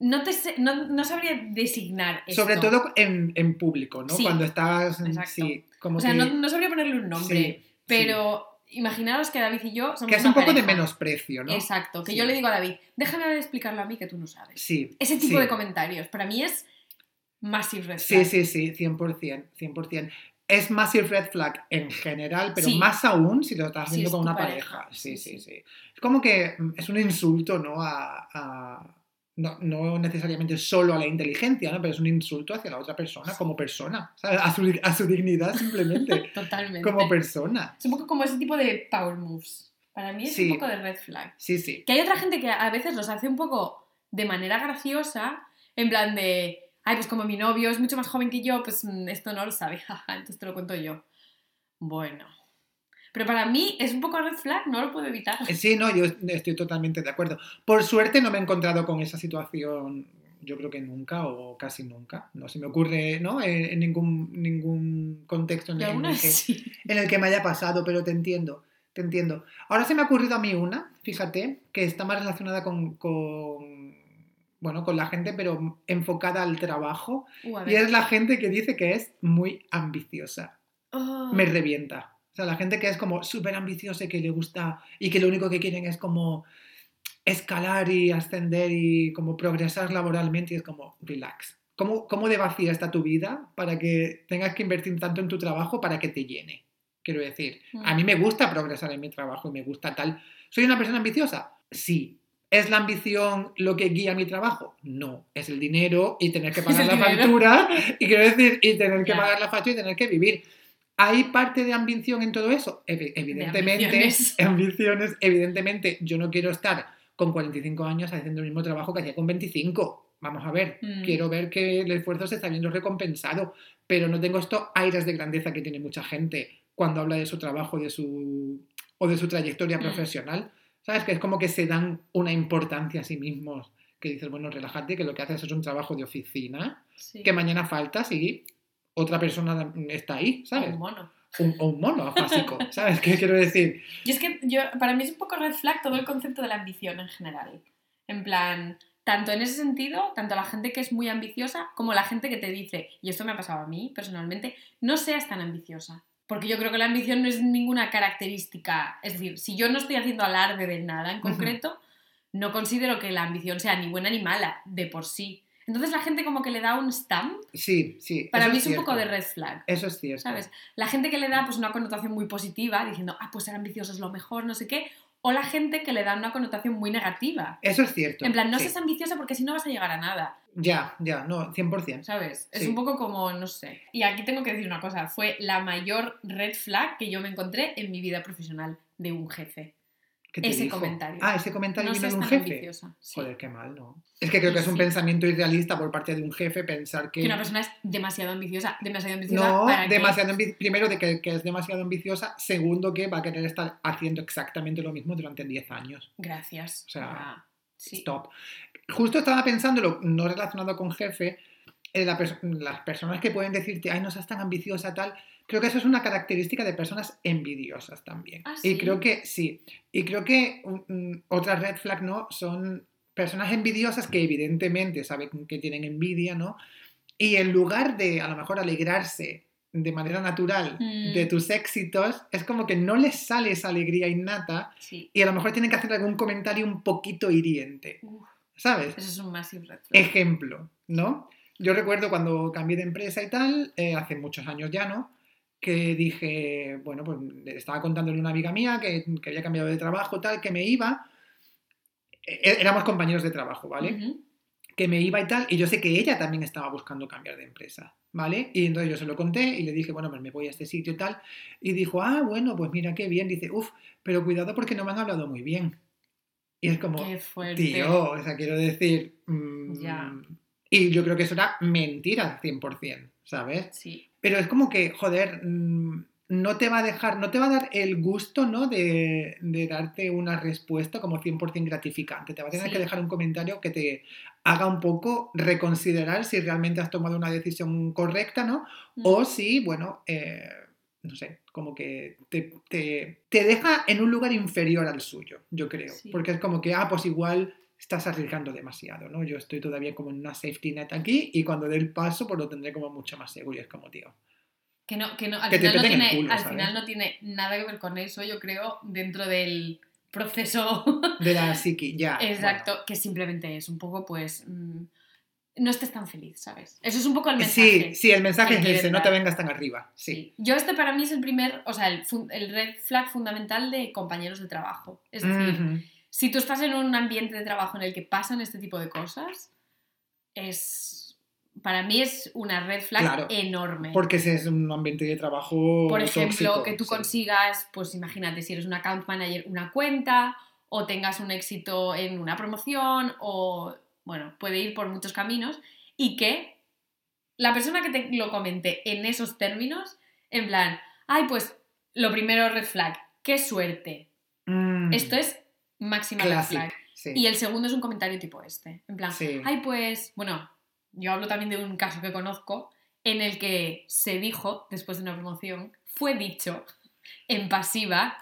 No, te no, no sabría designar esto. Sobre todo en, en público, ¿no? Sí, Cuando estás. en- exacto. Sí, como O sea, que. no, no sabría ponerle un nombre, sí, pero imaginaros que David y yo sí. somos Que es una un poco de menosprecio, ¿no? Exacto, que Sí. yo le digo a David, déjame explicarlo a mí que tú no sabes. Sí. Ese tipo sí. de comentarios, para mí es massive red Sí, flag. sí, sí, 100%, 100%. Es massive red flag en general, pero Sí. más aún si lo estás haciendo es con una pareja. pareja. Sí, Sí, sí, sí. sí. Es como que mm, es un insulto, ¿no? A, a- no, no necesariamente solo a la inteligencia, ¿no? Pero es un insulto hacia la otra persona como persona, ¿sabes? A su, a su dignidad simplemente, Totalmente. como persona. es un poco como ese tipo de power moves. Para mí es Sí. un poco de red flag. Sí, sí. Que hay otra gente que a veces los hace un poco de manera graciosa, en plan de, ay, pues como mi novio es mucho más joven que yo, pues mm, esto no lo sabe, entonces te lo cuento yo. Bueno. Pero para mí es un poco red flag, no lo puedo evitar. Eh, Sí, no, yo estoy totalmente de acuerdo. Por suerte no me he encontrado con esa situación, yo creo que nunca o casi nunca. No se me ocurre, ¿no? En, en ningún, ningún contexto en, el que, sí. en el que me haya pasado, pero te entiendo, te entiendo. Ahora se me ha ocurrido a mí una, fíjate, que está más relacionada con, con, bueno, con la gente, pero enfocada al trabajo. Uh, Y es la gente que dice que es muy ambiciosa. Oh. Me revienta. O sea, la gente que es como súper ambiciosa y que le gusta y que lo único que quieren es como escalar y ascender y como progresar laboralmente y es como relax. ¿Cómo, ¿Cómo de vacía está tu vida para que tengas que invertir tanto en tu trabajo para que te llene? Quiero decir, a mí me gusta progresar en mi trabajo y me gusta tal. ¿Soy una persona ambiciosa? Sí. ¿Es la ambición lo que guía mi trabajo? No. Es el dinero y tener que pagar la dinero. factura y quiero decir, y tener que pagar la factura y tener que vivir. ¿Hay parte de ambición en todo eso? Evi- Evidentemente, ambiciones. ambiciones. Evidentemente, yo no quiero estar con 45 años haciendo el mismo trabajo que hacía con 25. Vamos a ver, Mm. quiero ver que el esfuerzo se está viendo recompensado, pero no tengo estos aires de grandeza que tiene mucha gente cuando habla de su trabajo de su, o de su trayectoria Mm. profesional. ¿Sabes? Que es como que se dan una importancia a sí mismos. Que dices, bueno, relájate, que lo que haces es un trabajo de oficina, Sí. que mañana faltas y otra persona está ahí, ¿sabes? Un mono. un, o un mono afásico, ¿sabes? ¿Qué quiero decir? Y es que yo, para mí es un poco red flag todo el concepto de la ambición en general. En plan, tanto en ese sentido, tanto la gente que es muy ambiciosa como la gente que te dice, y esto me ha pasado a mí personalmente, no seas tan ambiciosa. Porque yo creo que la ambición no es ninguna característica. Es decir, si yo no estoy haciendo alarde de nada en concreto, no considero que la ambición sea ni buena ni mala de por sí. Entonces la gente como que le da un stamp, Sí, sí. para mí es un poco de red flag. Eso es cierto. ¿sabes? La gente que le da pues una connotación muy positiva, diciendo, ah, pues ser ambicioso es lo mejor, no sé qué, o la gente que le da una connotación muy negativa. Eso es cierto. En plan, no sí. seas ambiciosa porque si no vas a llegar a nada, Ya, ya, no, 100%. ¿sabes? Es Sí. un poco como, no sé. Y aquí tengo que decir una cosa, fue la mayor red flag que yo me encontré en mi vida profesional de un jefe. ¿Qué te Ese dijo? comentario. Ah, ese comentario No vino de un jefe. Sí. Joder, qué mal, ¿no? Es que creo que es un Sí. pensamiento irrealista por parte de un jefe pensar que... Que una persona es demasiado ambiciosa, demasiado ambiciosa No, para que- demasiado ambi- primero de que, que es demasiado ambiciosa, segundo que va a querer estar haciendo exactamente lo mismo durante 10 años. Gracias. O sea, Ah, sí. Stop. Justo estaba pensándolo, no relacionado con jefe, eh, la pers- las personas que pueden decirte, ay, no seas tan ambiciosa, tal, creo que eso es una característica de personas envidiosas también. ¿Ah, Y sí? creo que sí. Y creo que mm, mm, otra red flag, ¿no? Son personas envidiosas que evidentemente saben que tienen envidia, ¿no? Y en lugar de a lo mejor alegrarse de manera natural Mm. de tus éxitos, es como que no les sale esa alegría innata Sí. y a lo mejor tienen que hacer algún comentario un poquito hiriente, Uf, ¿sabes? eso es un massive red flag. Ejemplo, ¿no? Yo recuerdo cuando cambié de empresa y tal, eh, hace muchos años ya, ¿no? Que dije, bueno, pues estaba contándole a una amiga mía que, que había cambiado de trabajo, tal, que me iba. Eh, éramos compañeros de trabajo, ¿vale? Que me iba y tal, y yo sé que ella también estaba buscando cambiar de empresa, ¿vale? Y entonces yo se lo conté y le dije, bueno, pues me voy a este sitio y tal, y dijo, ah, bueno, pues mira qué bien, dice, uff, pero cuidado porque no me han hablado muy bien. Y es como, tío, o sea, quiero decir, mm, Ya. Y yo creo que eso era mentira 100%, ¿sabes? Sí. Pero es como que, joder, mm, no te va a dejar, no te va a dar el gusto, ¿no? De, de darte una respuesta como 100% gratificante. Te va a tener Sí. que dejar un comentario que te haga un poco reconsiderar si realmente has tomado una decisión correcta, ¿no? Mm. O si, bueno, eh, no sé, como que te, te- te deja en un lugar inferior al suyo, yo creo. Sí. Porque es como que, ah, pues igual estás arriesgando demasiado, ¿no? Yo estoy todavía como en una safety net aquí y cuando dé el paso, pues lo tendré como mucho más seguro y es como, tío. Que no, que no, al, Que final no, tiene, culo, al final no tiene nada que ver con eso, yo creo, dentro del proceso De la psiqui, ya. exacto, que simplemente es un poco, pues, mm, no estés tan feliz, ¿sabes? Eso es un poco el bueno. mensaje. Sí, sí, el mensaje es ese, no te vengas tan arriba. Sí. Sí. Yo este para mí es el primer, o sea, el, el red flag fundamental de compañeros de trabajo. Es decir, Ujú. Si tú estás en un ambiente de trabajo en el que pasan este tipo de cosas, es, para mí es una red flag Claro, enorme. Porque ese es un ambiente de trabajo. Por ejemplo, tóxico, que tú sí. consigas, pues imagínate, si eres un account manager, una cuenta, o tengas un éxito en una promoción, o bueno, puede ir por muchos caminos, y que la persona que te lo comente en esos términos, en plan, ay, pues lo primero red flag, qué suerte. Mm, Esto es máxima red clásico, flag. sí. Y el segundo es un comentario tipo este, en plan, Sí. ay, pues, bueno, yo hablo también de un caso que conozco en el que se dijo, después de una promoción, fue dicho en pasiva,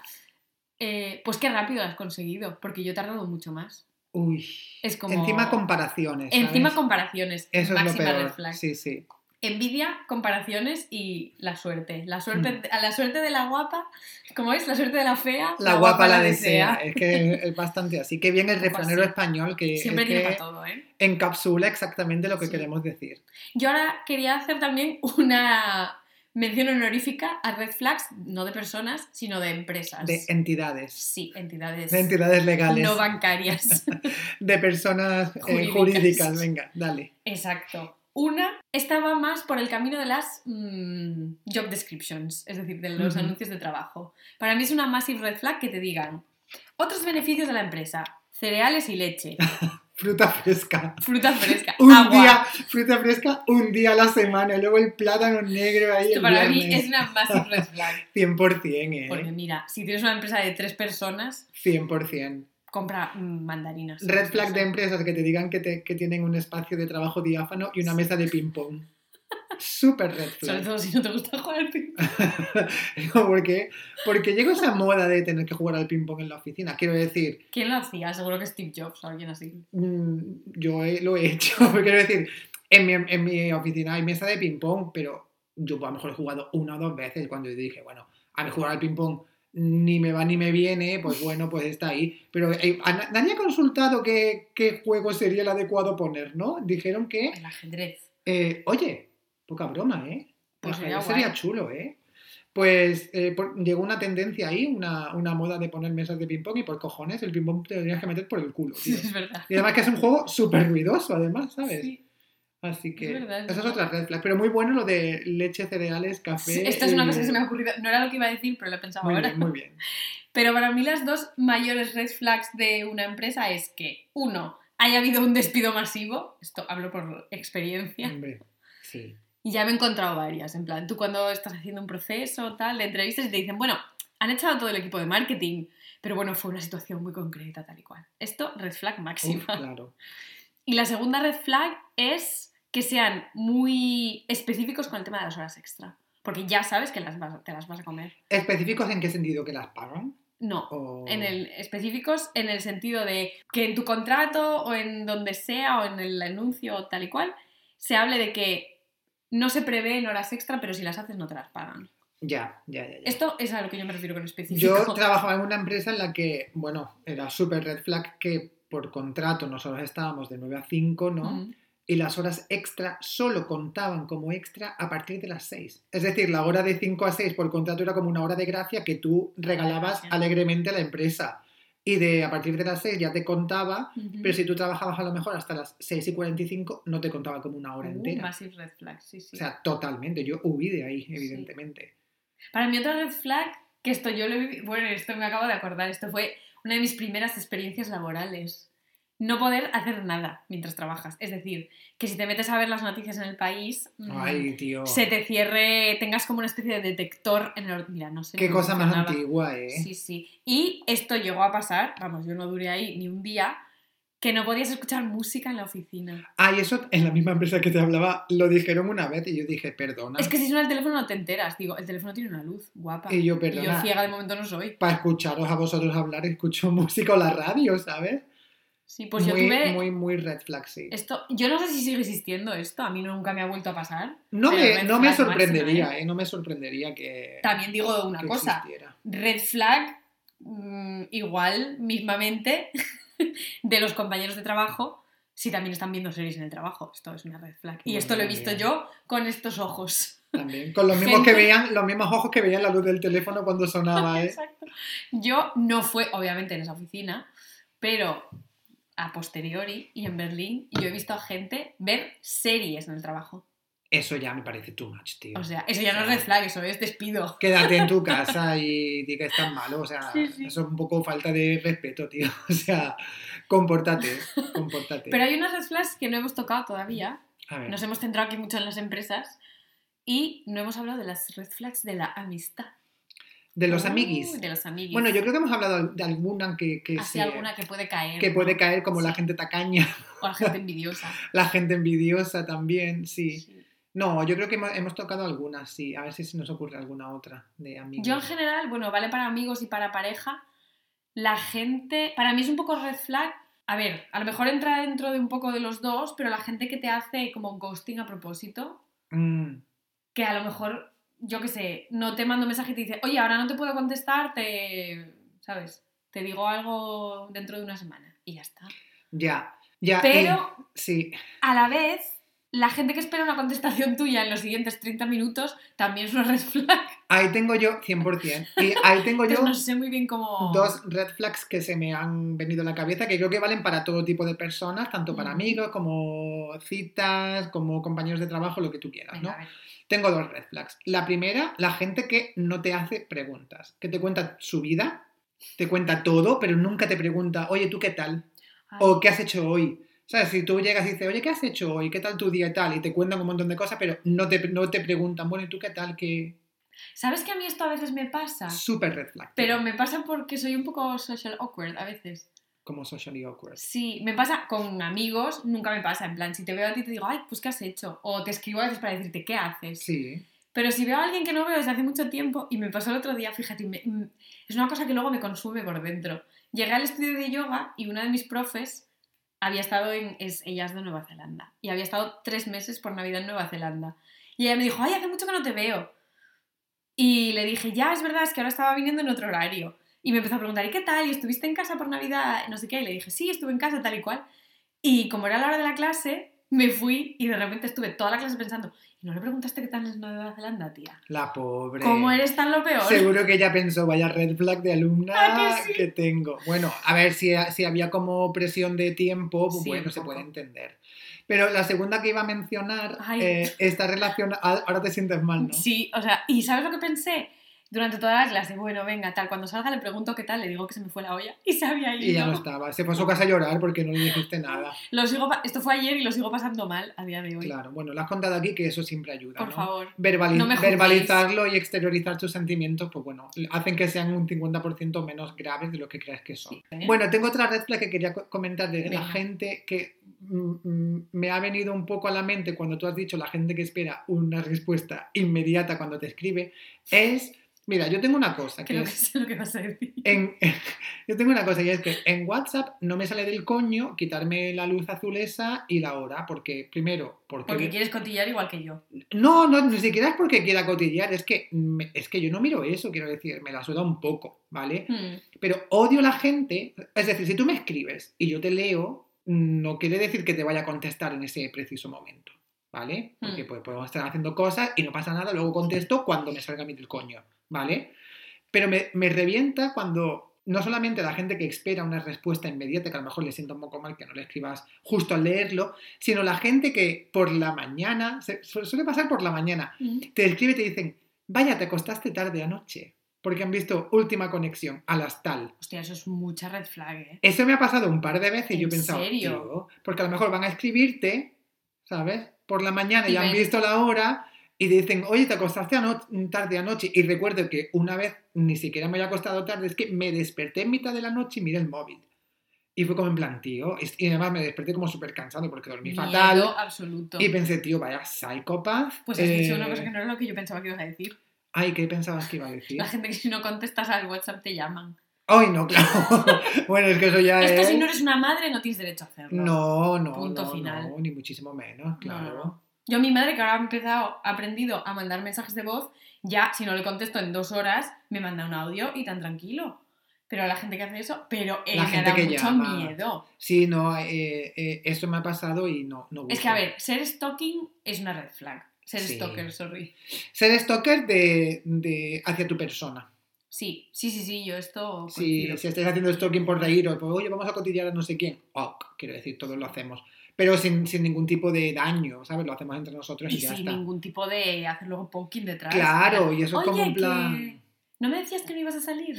eh, pues qué rápido lo has conseguido, porque yo he tardado mucho más. Uy. Es como... Encima comparaciones. ¿sabes? Encima comparaciones. Eso es lo red peor. flag. Sí, sí. Envidia, comparaciones y la suerte. La suerte, Mm. a la suerte de la guapa, ¿cómo es? La suerte de la fea. La, guapa la desea. Es que es bastante así. Qué bien el refranero español que, Siempre es tiene que para todo, ¿eh? encapsula exactamente lo que Sí. queremos decir. Yo ahora quería hacer también una mención honorífica a red flags, no de personas, sino de empresas. De entidades. Sí, entidades, De entidades legales. no bancarias. de personas eh, Jurídicas. jurídicas. Venga, dale. Exacto. Una estaba más por el camino de las mm, job descriptions, es decir, de los anuncios de trabajo. Para mí es una massive red flag que te digan otros beneficios de la empresa, cereales y leche, Fruta fresca. fruta fresca, Un agua. día, fruta fresca, un día a la semana. Y luego el plátano negro ahí. Esto el para mí es una massive red flag. 100%, ¿eh? Porque mira, si tienes una empresa de tres personas, 100%. Compra mm, mandarinas. Red flag de empresas que te digan que, te- que tienen un espacio de trabajo diáfano y una mesa de ping-pong. Súper red Sobre flag. todo si no te gusta jugar al ping Digo, ¿Por qué? Porque llegó esa moda de tener que jugar al ping-pong en la oficina. Quiero decir, ¿Quién lo hacía? Seguro que Steve Jobs o alguien así. mm, yo he- lo he hecho. Quiero decir, en mi, en mi oficina hay mesa de ping-pong, pero yo a lo mejor he jugado una o dos veces cuando dije, bueno, a mí jugar al ping-pong ni me va ni me viene, pues bueno, pues está ahí. Pero eh, nadie ha consultado qué, qué juego sería el adecuado poner, ¿no? Dijeron que, El ajedrez. eh, oye, poca broma, ¿eh? Pues El sería ajedrez sería guay. chulo, ¿eh? Pues eh, por- llegó una tendencia ahí, una, una moda de poner mesas de ping-pong y por cojones el ping-pong te lo tenías que meter por el culo, Sí, tío. es verdad. Y además que es un juego súper ruidoso, además, ¿sabes? Sí. Así que Es verdad, es esa es verdad. otra red flag. Pero muy bueno lo de leche, cereales, café. Esta es una y- cosa que se me ha ocurrido. No era lo que iba a decir, pero lo he pensado Muy ahora. bien, muy bien. Pero para mí las dos mayores red flags de una empresa es que, uno, haya habido un despido masivo. Esto hablo por experiencia. Hombre, sí. Y ya me he encontrado varias. En plan, tú cuando estás haciendo un proceso tal de entrevistas y te dicen, bueno, han echado todo el equipo de marketing, pero bueno, fue una situación muy concreta, tal y cual. Esto, red flag máxima. Uf, claro. Y la segunda red flag es que sean muy específicos con el tema de las horas extra. Porque ya sabes que las vas- te las vas a comer. ¿Específicos en qué sentido que las pagan? No, O- en el específicos en el sentido de que en tu contrato o en donde sea o en el anuncio o tal y cual se hable de que no se prevén horas extra, pero si las haces no te las pagan. Ya, ya, ya. ya. Esto es a lo que yo me refiero con específico. Yo trabajaba en una empresa en la que, bueno, era súper red flag que por contrato nosotros estábamos de 9 a 5, ¿no? Mm. Y las horas extra solo contaban como extra a partir de las 6. Es decir, la hora de 5 a 6 por contrato era como una hora de gracia que tú regalabas alegremente a la empresa. Y de a partir de las 6 ya te contaba, Ujú. pero si tú trabajabas a lo mejor hasta las 6 y 45 no te contaba como una hora Uh, entera. massive red flag, sí, sí. O sea, totalmente. Yo huí de ahí, evidentemente. Para mí otra red flag, que esto yo lo viví, bueno, esto me acabo de acordar, esto fue una de mis primeras experiencias laborales. No poder hacer nada mientras trabajas. Es decir, que si te metes a ver las noticias en el país, mm, Ay, tío. se te cierre, tengas como una especie de detector en el... Mira, no sé. Qué cosa más antigua, ¿eh? Sí, sí. Y esto llegó a pasar, vamos, yo no duré ahí ni un día, que no podías escuchar música en la oficina. Ah, y eso en la misma empresa que te hablaba lo dijeron una vez y yo dije, perdona. Es que si suena el teléfono no te enteras. Digo, el teléfono tiene una luz, guapa. Y yo, Y perdona. yo ciega de momento no soy. Para escucharos a vosotros hablar, escucho música o la radio, ¿sabes? Sí, pues muy, yo tuve... muy, muy red flag, sí. Esto, yo no sé si sigue existiendo esto, a mí nunca me ha vuelto a pasar. No me, no me sorprendería, máxima, ¿eh? No me sorprendería que, También digo una cosa, existiera. red flag, mm, igual, mismamente, de los compañeros de trabajo, si también están viendo series en el trabajo. Esto es una red flag. Y esto lo he visto también. yo con estos ojos. También. Con los mismos Gente- que veían, los mismos ojos que veían la luz del teléfono cuando sonaba, ¿eh? Exacto. Yo no fue, obviamente, en esa oficina, pero a posteriori y en Berlín yo he visto a gente ver series en el trabajo. Eso ya me parece too much, tío. O sea, eso ya no es red flag, eso es despido. Quédate en tu casa y di que estás malo. O sea, Sí, sí. eso es un poco falta de respeto, tío. O sea, compórtate, compórtate. Pero hay unas red flags que no hemos tocado todavía. A ver, Nos hemos centrado aquí mucho en las empresas y no hemos hablado de las red flags de la amistad. De los Uh, amiguis. De los amiguis. Bueno, yo creo que hemos hablado de alguna que, que, Así se- alguna que puede caer. que puede caer como la gente tacaña, O la gente envidiosa. la gente envidiosa también, sí. Sí. No, yo creo que hemos, hemos tocado algunas, sí. A ver si se nos ocurre alguna otra de amigos. Yo en general, bueno, vale para amigos y para pareja. La gente, para mí es un poco red flag. A ver, a lo mejor entra dentro de un poco de los dos, pero la gente que te hace como ghosting a propósito, Mm, que a lo mejor, yo qué sé, no te mando un mensaje y te dice, oye, ahora no te puedo contestar, te, ¿sabes? Te digo algo dentro de una semana y ya está. ya, ya. Pero sí, a la vez, la gente que espera una contestación tuya en los siguientes 30 minutos también es una red flag. ahí tengo yo 100%. Y ahí tengo yo Entonces no sé muy bien cómo... dos red flags que se me han venido a la cabeza que creo que valen para todo tipo de personas, tanto para amigos como citas, como compañeros de trabajo, lo que tú quieras, Venga, ¿no? a ver. Tengo dos red flags. La primera, la gente que no te hace preguntas, que te cuenta su vida, te cuenta todo, pero nunca te pregunta, oye, ¿tú qué tal? Ay, O ¿qué has hecho hoy? ¿Sabes? Si tú llegas y dices, oye, ¿qué has hecho hoy? ¿Qué tal tu día y tal? Y te cuentan un montón de cosas, pero no te, no te preguntan, bueno, ¿y tú qué tal? Que ¿Sabes que a mí esto a veces me pasa? súper red flag. Pero me pasa porque soy un poco social awkward a veces. Como socially awkward. Sí, me pasa con amigos, nunca me pasa. En plan, si te veo a ti te digo, ay, pues ¿qué has hecho? O te escribo a veces para decirte, ¿qué haces? Sí. Pero si veo a alguien que no veo desde hace mucho tiempo, y me pasó el otro día, fíjate, me- mm, es una cosa que luego me consume por dentro. Llegué al estudio de yoga y una de mis profes había estado en, es, ella es de Nueva Zelanda, y había estado tres meses por Navidad en Nueva Zelanda. Y ella me dijo, ay, hace mucho que no te veo. Y le dije, ya, es verdad, es que ahora estaba viniendo en otro horario. Y me empezó a preguntar, ¿y qué tal? ¿Y estuviste en casa por Navidad? No sé qué. Y le dije, sí, estuve en casa, tal y cual. Y como era la hora de la clase, me fui y de repente estuve toda la clase pensando, ¿y no le preguntaste qué tal es Nueva Zelanda, tía? La pobre. ¿Cómo eres tan lo peor? Seguro que ella pensó, vaya red flag de alumna ¿A que sí? tengo. Bueno, a ver, si, si había como presión de tiempo, pues Sí, bueno, se puede entender. Pero la segunda que iba a mencionar eh, está relacionada... Ahora te sientes mal, ¿no? Sí, o sea, ¿y sabes lo que pensé? Durante toda la clase, bueno, venga, tal, cuando salga le pregunto qué tal, le digo que se me fue la olla y se había ido. Y ya no estaba. Se fue a su casa a llorar porque no le dijiste nada. Lo sigo Esto fue ayer y lo sigo pasando mal a día de hoy. Claro, bueno, lo has contado aquí que eso siempre ayuda. Por ¿no? favor. No me verbalizarlo y exteriorizar tus sentimientos, pues bueno, hacen que sean un 50% menos graves de lo que crees que son. Sí, ¿eh? Bueno, tengo otra red que quería co- comentar de la gente que mm, mm, me ha venido un poco a la mente cuando tú has dicho la gente que espera una respuesta inmediata cuando te escribe, es, mira, yo tengo una cosa Creo que es, lo que vas a decir. en, yo tengo una cosa y es que en WhatsApp no me sale del coño quitarme la luz azul esa y la hora, porque primero, porque, Porque quieres cotillar igual que yo. no, no, ni siquiera es porque quiera cotillar, es que, me- es que yo no miro eso, quiero decir, me la suda un poco, ¿vale? Hmm. Pero odio la gente, es decir, si tú me escribes y yo te leo, no quiere decir que te vaya a contestar en ese preciso momento, ¿vale? Porque Mm. pues, podemos estar haciendo cosas y no pasa nada, luego contesto cuando me salga a mí del coño, ¿vale? Pero me, me revienta cuando no solamente la gente que espera una respuesta inmediata, que a lo mejor le sienta un poco mal que no le escribas justo al leerlo, sino la gente que por la mañana, se- suele pasar por la mañana, Mm. te escribe y te dicen, vaya, te acostaste tarde anoche, porque han visto última conexión a las tal. Hostia, eso es mucha red flag, ¿eh? Eso me ha pasado un par de veces y yo he ¿En pensado, serio? "Tío", porque a lo mejor van a escribirte, ¿sabes? Por la mañana y, Y han visto la hora y dicen, oye, te acostaste ano- tarde anoche. Y recuerdo que una vez ni siquiera me había acostado tarde, es que me desperté en mitad de la noche y miré el móvil. Y fue como en plan, tío, y además me desperté como súper cansado porque dormí Miedo fatal. absoluto. Y pensé, tío, vaya psicopath. Pues has dicho Eh, una cosa que no era lo que yo pensaba que ibas a decir. Ay, ¿qué pensabas que iba a decir? La gente que si no contestas al WhatsApp te llaman. Ay, no, claro. bueno, es que eso ya Esto es... si no eres una madre no tienes derecho a hacerlo. No, no, Punto no, final. no, ni muchísimo menos, claro. no. Yo mi madre, que ahora ha empezado, ha aprendido a mandar mensajes de voz, ya si no le contesto en dos horas, me manda un audio y tan tranquilo. Pero a la gente que hace eso, pero eh, La me gente da que mucho llama. miedo. Sí, no, eh, eh, eso me ha pasado y no, no Es que, a ver, ser stalking es una red flag. Ser Sí. stalker, sorry. Ser stalker de, de hacia tu persona. Sí, sí, sí, sí, yo esto coincido. si estáis haciendo stalking por reíros, pues oye, vamos a cotillar a no sé quién. Ok, quiero decir, todos lo hacemos. Pero sin, sin ningún tipo de daño, ¿sabes? Lo hacemos entre nosotros y, Y ya sin está. ningún tipo de hacer luego poking detrás. Claro, y eso es como Oye, en plan. que ¿No me decías que no ibas a salir?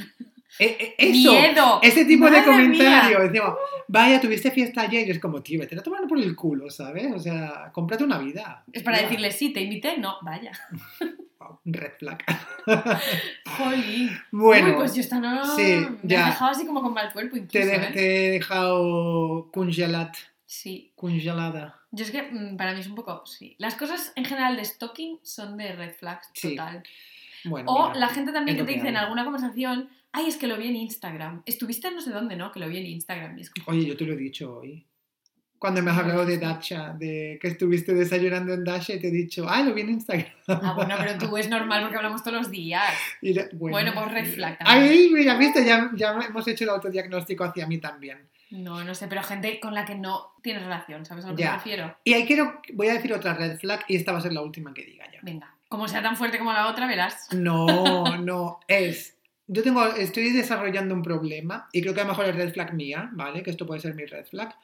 Eh, eh, eso, ¡Miedo! ese tipo de ¡Madre comentario. mía! Decimos, vaya, tuviste fiesta ayer. Y es como, tío, vete a tomar por el culo, ¿sabes? O sea, cómprate una vida. Es para Ya. decirle, sí, te invité. No, vaya. Wow, red flag. Jolín. bueno, Uy, pues yo esta no... sí, Me ya. he dejado así como con mal cuerpo incluso, te, de- ¿eh? te he dejado congelat, Sí. congelada. Yo es que mm, para mí es un poco... Sí. Las cosas en general de stalking son de red flags Sí. total. Bueno, O mira, la gente también que te dice en alguna conversación, ay, es que lo vi en Instagram. Estuviste en no sé dónde, ¿no? Que lo vi en Instagram. Y es como, Oye, yo te lo he dicho hoy. Cuando me has hablado de. Dacha, de que estuviste desayunando en Dacha y te he dicho, ah, lo vi en Instagram. ah, bueno, pero tú es normal porque hablamos todos los días. Y de- Bueno, pues red flag también. Ay, mira, viste, ya, ya hemos hecho el autodiagnóstico hacia mí también. No, no sé, pero gente con la que no tienes relación, ¿sabes a lo que me refiero? Y ahí quiero, voy a decir otra red flag y esta va a ser la última que diga ya. Venga, como sea tan fuerte como la otra, verás. No, no, es. Yo tengo, estoy desarrollando un problema y creo que a lo mejor es red flag mía, ¿vale? Que esto puede ser mi red flag.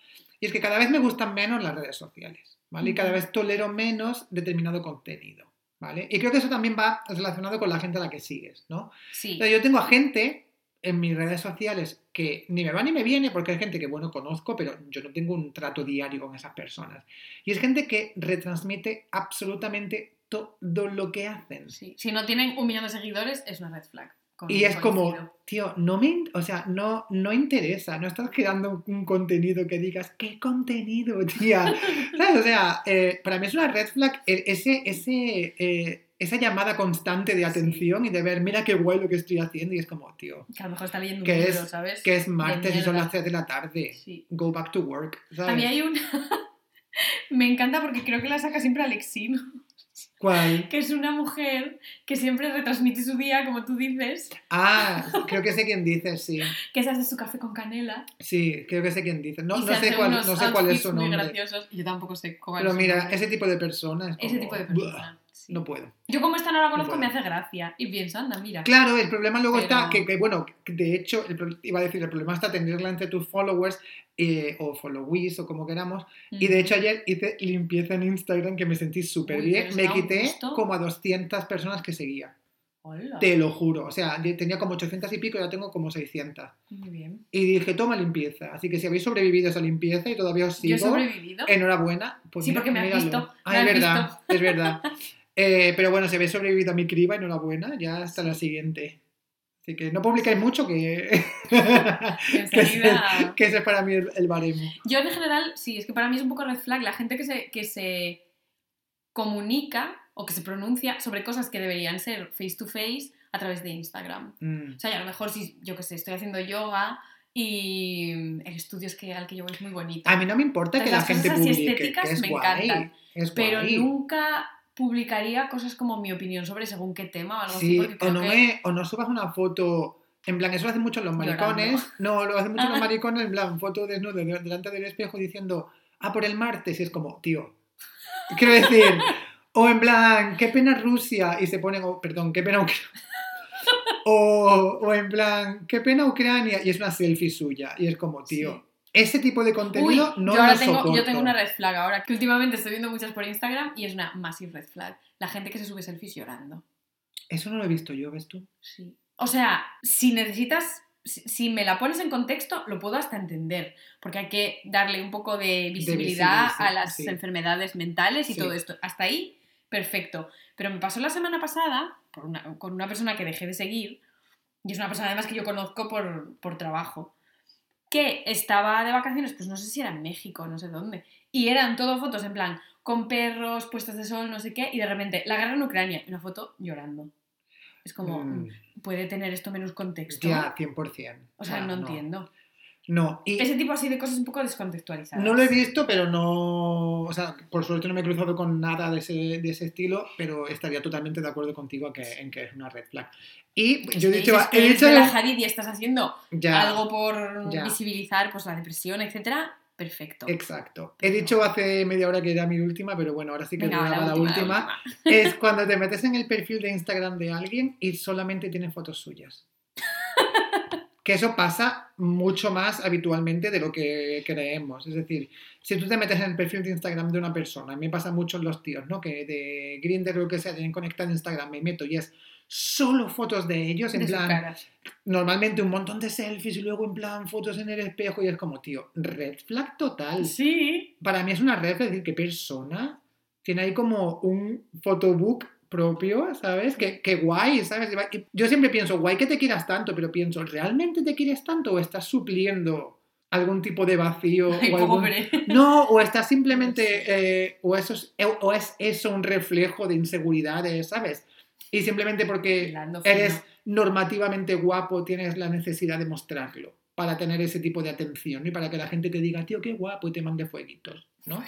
Y es que cada vez me gustan menos las redes sociales, ¿vale? Y cada vez tolero menos determinado contenido, ¿vale? Y creo que eso también va relacionado con la gente a la que sigues, ¿no? Sí. Pero yo tengo a gente en mis redes sociales que ni me va ni me viene porque es gente que, bueno, conozco, pero yo no tengo un trato diario con esas personas. Y es gente que retransmite absolutamente todo lo que hacen. sí. Si no tienen un millón de seguidores, es una red flag. Y es como, tío, no me, o sea, no, no interesa, no estás creando un contenido que digas, ¿qué contenido, tía? ¿Sabes? O sea, eh, para mí es una red flag eh, ese, ese, eh, esa llamada constante de atención y de ver, mira qué guay lo que estoy haciendo, y es como, tío, Que a lo mejor está leyendo un libro, es- ¿sabes? que es martes y son las 3 de la tarde, Sí. go back to work, ¿sabes? A mí hay una... Me encanta porque creo que la saca siempre Alexino, ¿Cuál? que es una mujer que siempre retransmite su día, como tú dices, Ah, creo que sé quién dices, sí, que se hace su café con canela. sí, creo que sé quién dices, no, no sé cuál, no sé cuál es su muy nombre, graciosos. Yo tampoco sé cuál pero es su mira, nombre. ese tipo de persona es Ese como, tipo de "Buah". No puedo. Yo como esta no la No conozco me hace gracia y pienso, anda, mira. Claro, el problema luego está que, que, bueno, de hecho, el iba a decir, el problema está tenerla entre tus followers eh, o followees o como queramos. Y de hecho ayer hice limpieza en Instagram que me sentí súper bien. Me quité gusto. como a 200 personas que seguía. Hola. Te lo juro. O sea, yo tenía como 800 y pico y ahora tengo como 600. Muy bien. Y dije, toma limpieza. Así que si habéis sobrevivido a esa limpieza y todavía os Yo he sigo, sobrevivido. enhorabuena. Pues Sí, porque me has míralo. visto, Ah, me es has verdad, visto. es verdad. Eh, pero bueno, si habéis sobrevivido a mi criba, enhorabuena. Ya hasta la siguiente. Así que no publicáis mucho que... que, ese, que ese es para mí el, el baremo. Yo en general, sí, es que para mí es un poco red flag la gente que se, que se comunica o que se pronuncia sobre cosas que deberían ser face to face a través de Instagram. Mm. O sea, y a lo mejor si, yo que sé, estoy haciendo yoga y el estudio es que, al que yo voy es muy bonito. A mí no me importa que la las gente cosas publique, estéticas que es me guay. encantan. Es pero nunca publicaría cosas como mi opinión sobre según qué tema o algo Sí, así. Porque o no, que... me, o no subas una foto. En plan, eso lo hacen mucho los maricones. No, lo hacen mucho los maricones, en plan, foto desnudo de- delante del espejo diciendo, ah, por el martes. Y es como, tío. Quiero decir, o en plan, qué pena Rusia. Y se ponen, oh, perdón, qué pena Ucrania. O, o en plan, qué pena Ucrania. Y es una selfie suya. Y es como, tío. Sí. Ese tipo de Uy, contenido no yo ahora lo tengo, soporto. yo tengo una red flag ahora, que últimamente estoy viendo muchas por Instagram y es una massive red flag. La gente que se sube selfies llorando. Eso no lo he visto yo, ¿ves tú? Sí. O sea, si necesitas, si, me la pones en contexto, lo puedo hasta entender, porque hay que darle un poco de visibilidad a las sí. enfermedades mentales y Sí. todo esto. Hasta ahí, perfecto. Pero me pasó la semana pasada por una- con una persona que dejé de seguir, y es una persona además que yo conozco por, por trabajo, que estaba de vacaciones, pues no sé si era en México, no sé dónde, y eran todo fotos en plan con perros, puestas de sol, no sé qué, y de repente la guerra en Ucrania, una foto llorando. Es como, Mm, puede tener esto menos contexto. ya, 100%. O sea, no, no entiendo. No, y Ese tipo así de cosas un poco descontextualizadas. no lo he visto, pero no. O sea, por suerte no me he cruzado con nada de ese, de ese estilo, pero estaría totalmente de acuerdo contigo que, en que es una red flag. Y yo he si dicho. dices que He eres de la Hadid y estás haciendo ya, algo por ya. visibilizar pues, la depresión, etcétera, perfecto. Exacto. He dicho hace media hora que era mi última, pero bueno, ahora sí que Venga, te daba la la última, última. la última. Es cuando te metes en el perfil de Instagram de alguien y solamente tiene fotos suyas. Que eso pasa mucho más habitualmente de lo que creemos. Es decir, si tú te metes en el perfil de Instagram de una persona, a mí me pasa mucho en los tíos, ¿no? Que de Grindr o lo que sea, tienen conectado Instagram, me meto y es solo fotos de ellos, en De plan, normalmente un montón de selfies y luego en plan fotos en el espejo y es como, tío, red flag total Sí. para mí es una red, es decir, qué persona tiene ahí como un photobook propio, ¿sabes? Qué, qué guay, ¿sabes? Yo siempre pienso, guay que te quieras tanto, pero pienso, ¿realmente te quieres tanto o estás supliendo algún tipo de vacío? Ay, o algún-. No, o estás simplemente, eh, o, eso es, o es eso un reflejo de inseguridades, ¿sabes? Y simplemente porque eres normativamente guapo, tienes la necesidad de mostrarlo para tener ese tipo de atención y para que la gente te diga, tío, qué guapo y te mande fueguitos, ¿no?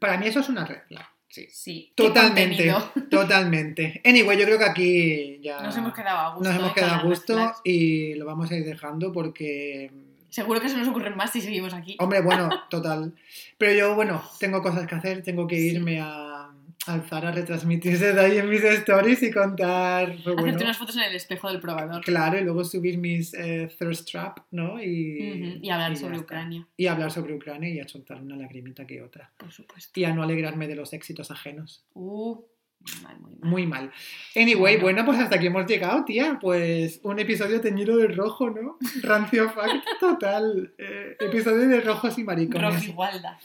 Para mí eso es una red flag, sí. Sí. Totalmente, totalmente. Anyway, yo creo que aquí ya Nos hemos quedado a gusto. nos hemos quedado a gusto y lo vamos a ir dejando porque, Seguro que se nos ocurren más si seguimos aquí. hombre, bueno, total. Pero yo, bueno, tengo cosas que hacer, tengo que Sí. irme a alzar a retransmitirse de ahí en mis stories y contar, pues, bueno, Hacerte unas fotos en el espejo del probador. Claro, y luego subir mis eh, thirst trap, ¿no? Y, Y hablar y sobre. Ucrania, Y hablar sobre Ucrania y a soltar una lagrimita que otra. por supuesto. Y a no alegrarme de los éxitos ajenos. Uh, muy mal, muy mal. Muy mal. Anyway, Bueno. bueno, pues hasta aquí hemos llegado, tía. Pues un episodio teñido de rojo, ¿no? Rancio fact total. Eh, episodio de rojos y maricones. Rojigualda.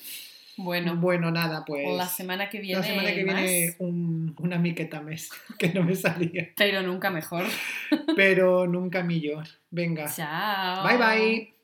Bueno, Bueno, nada, pues. la semana que viene, la semana que viene un- una miqueta mes, que no me salía. pero nunca mejor. Pero nunca millor. Venga. Chao. Bye bye.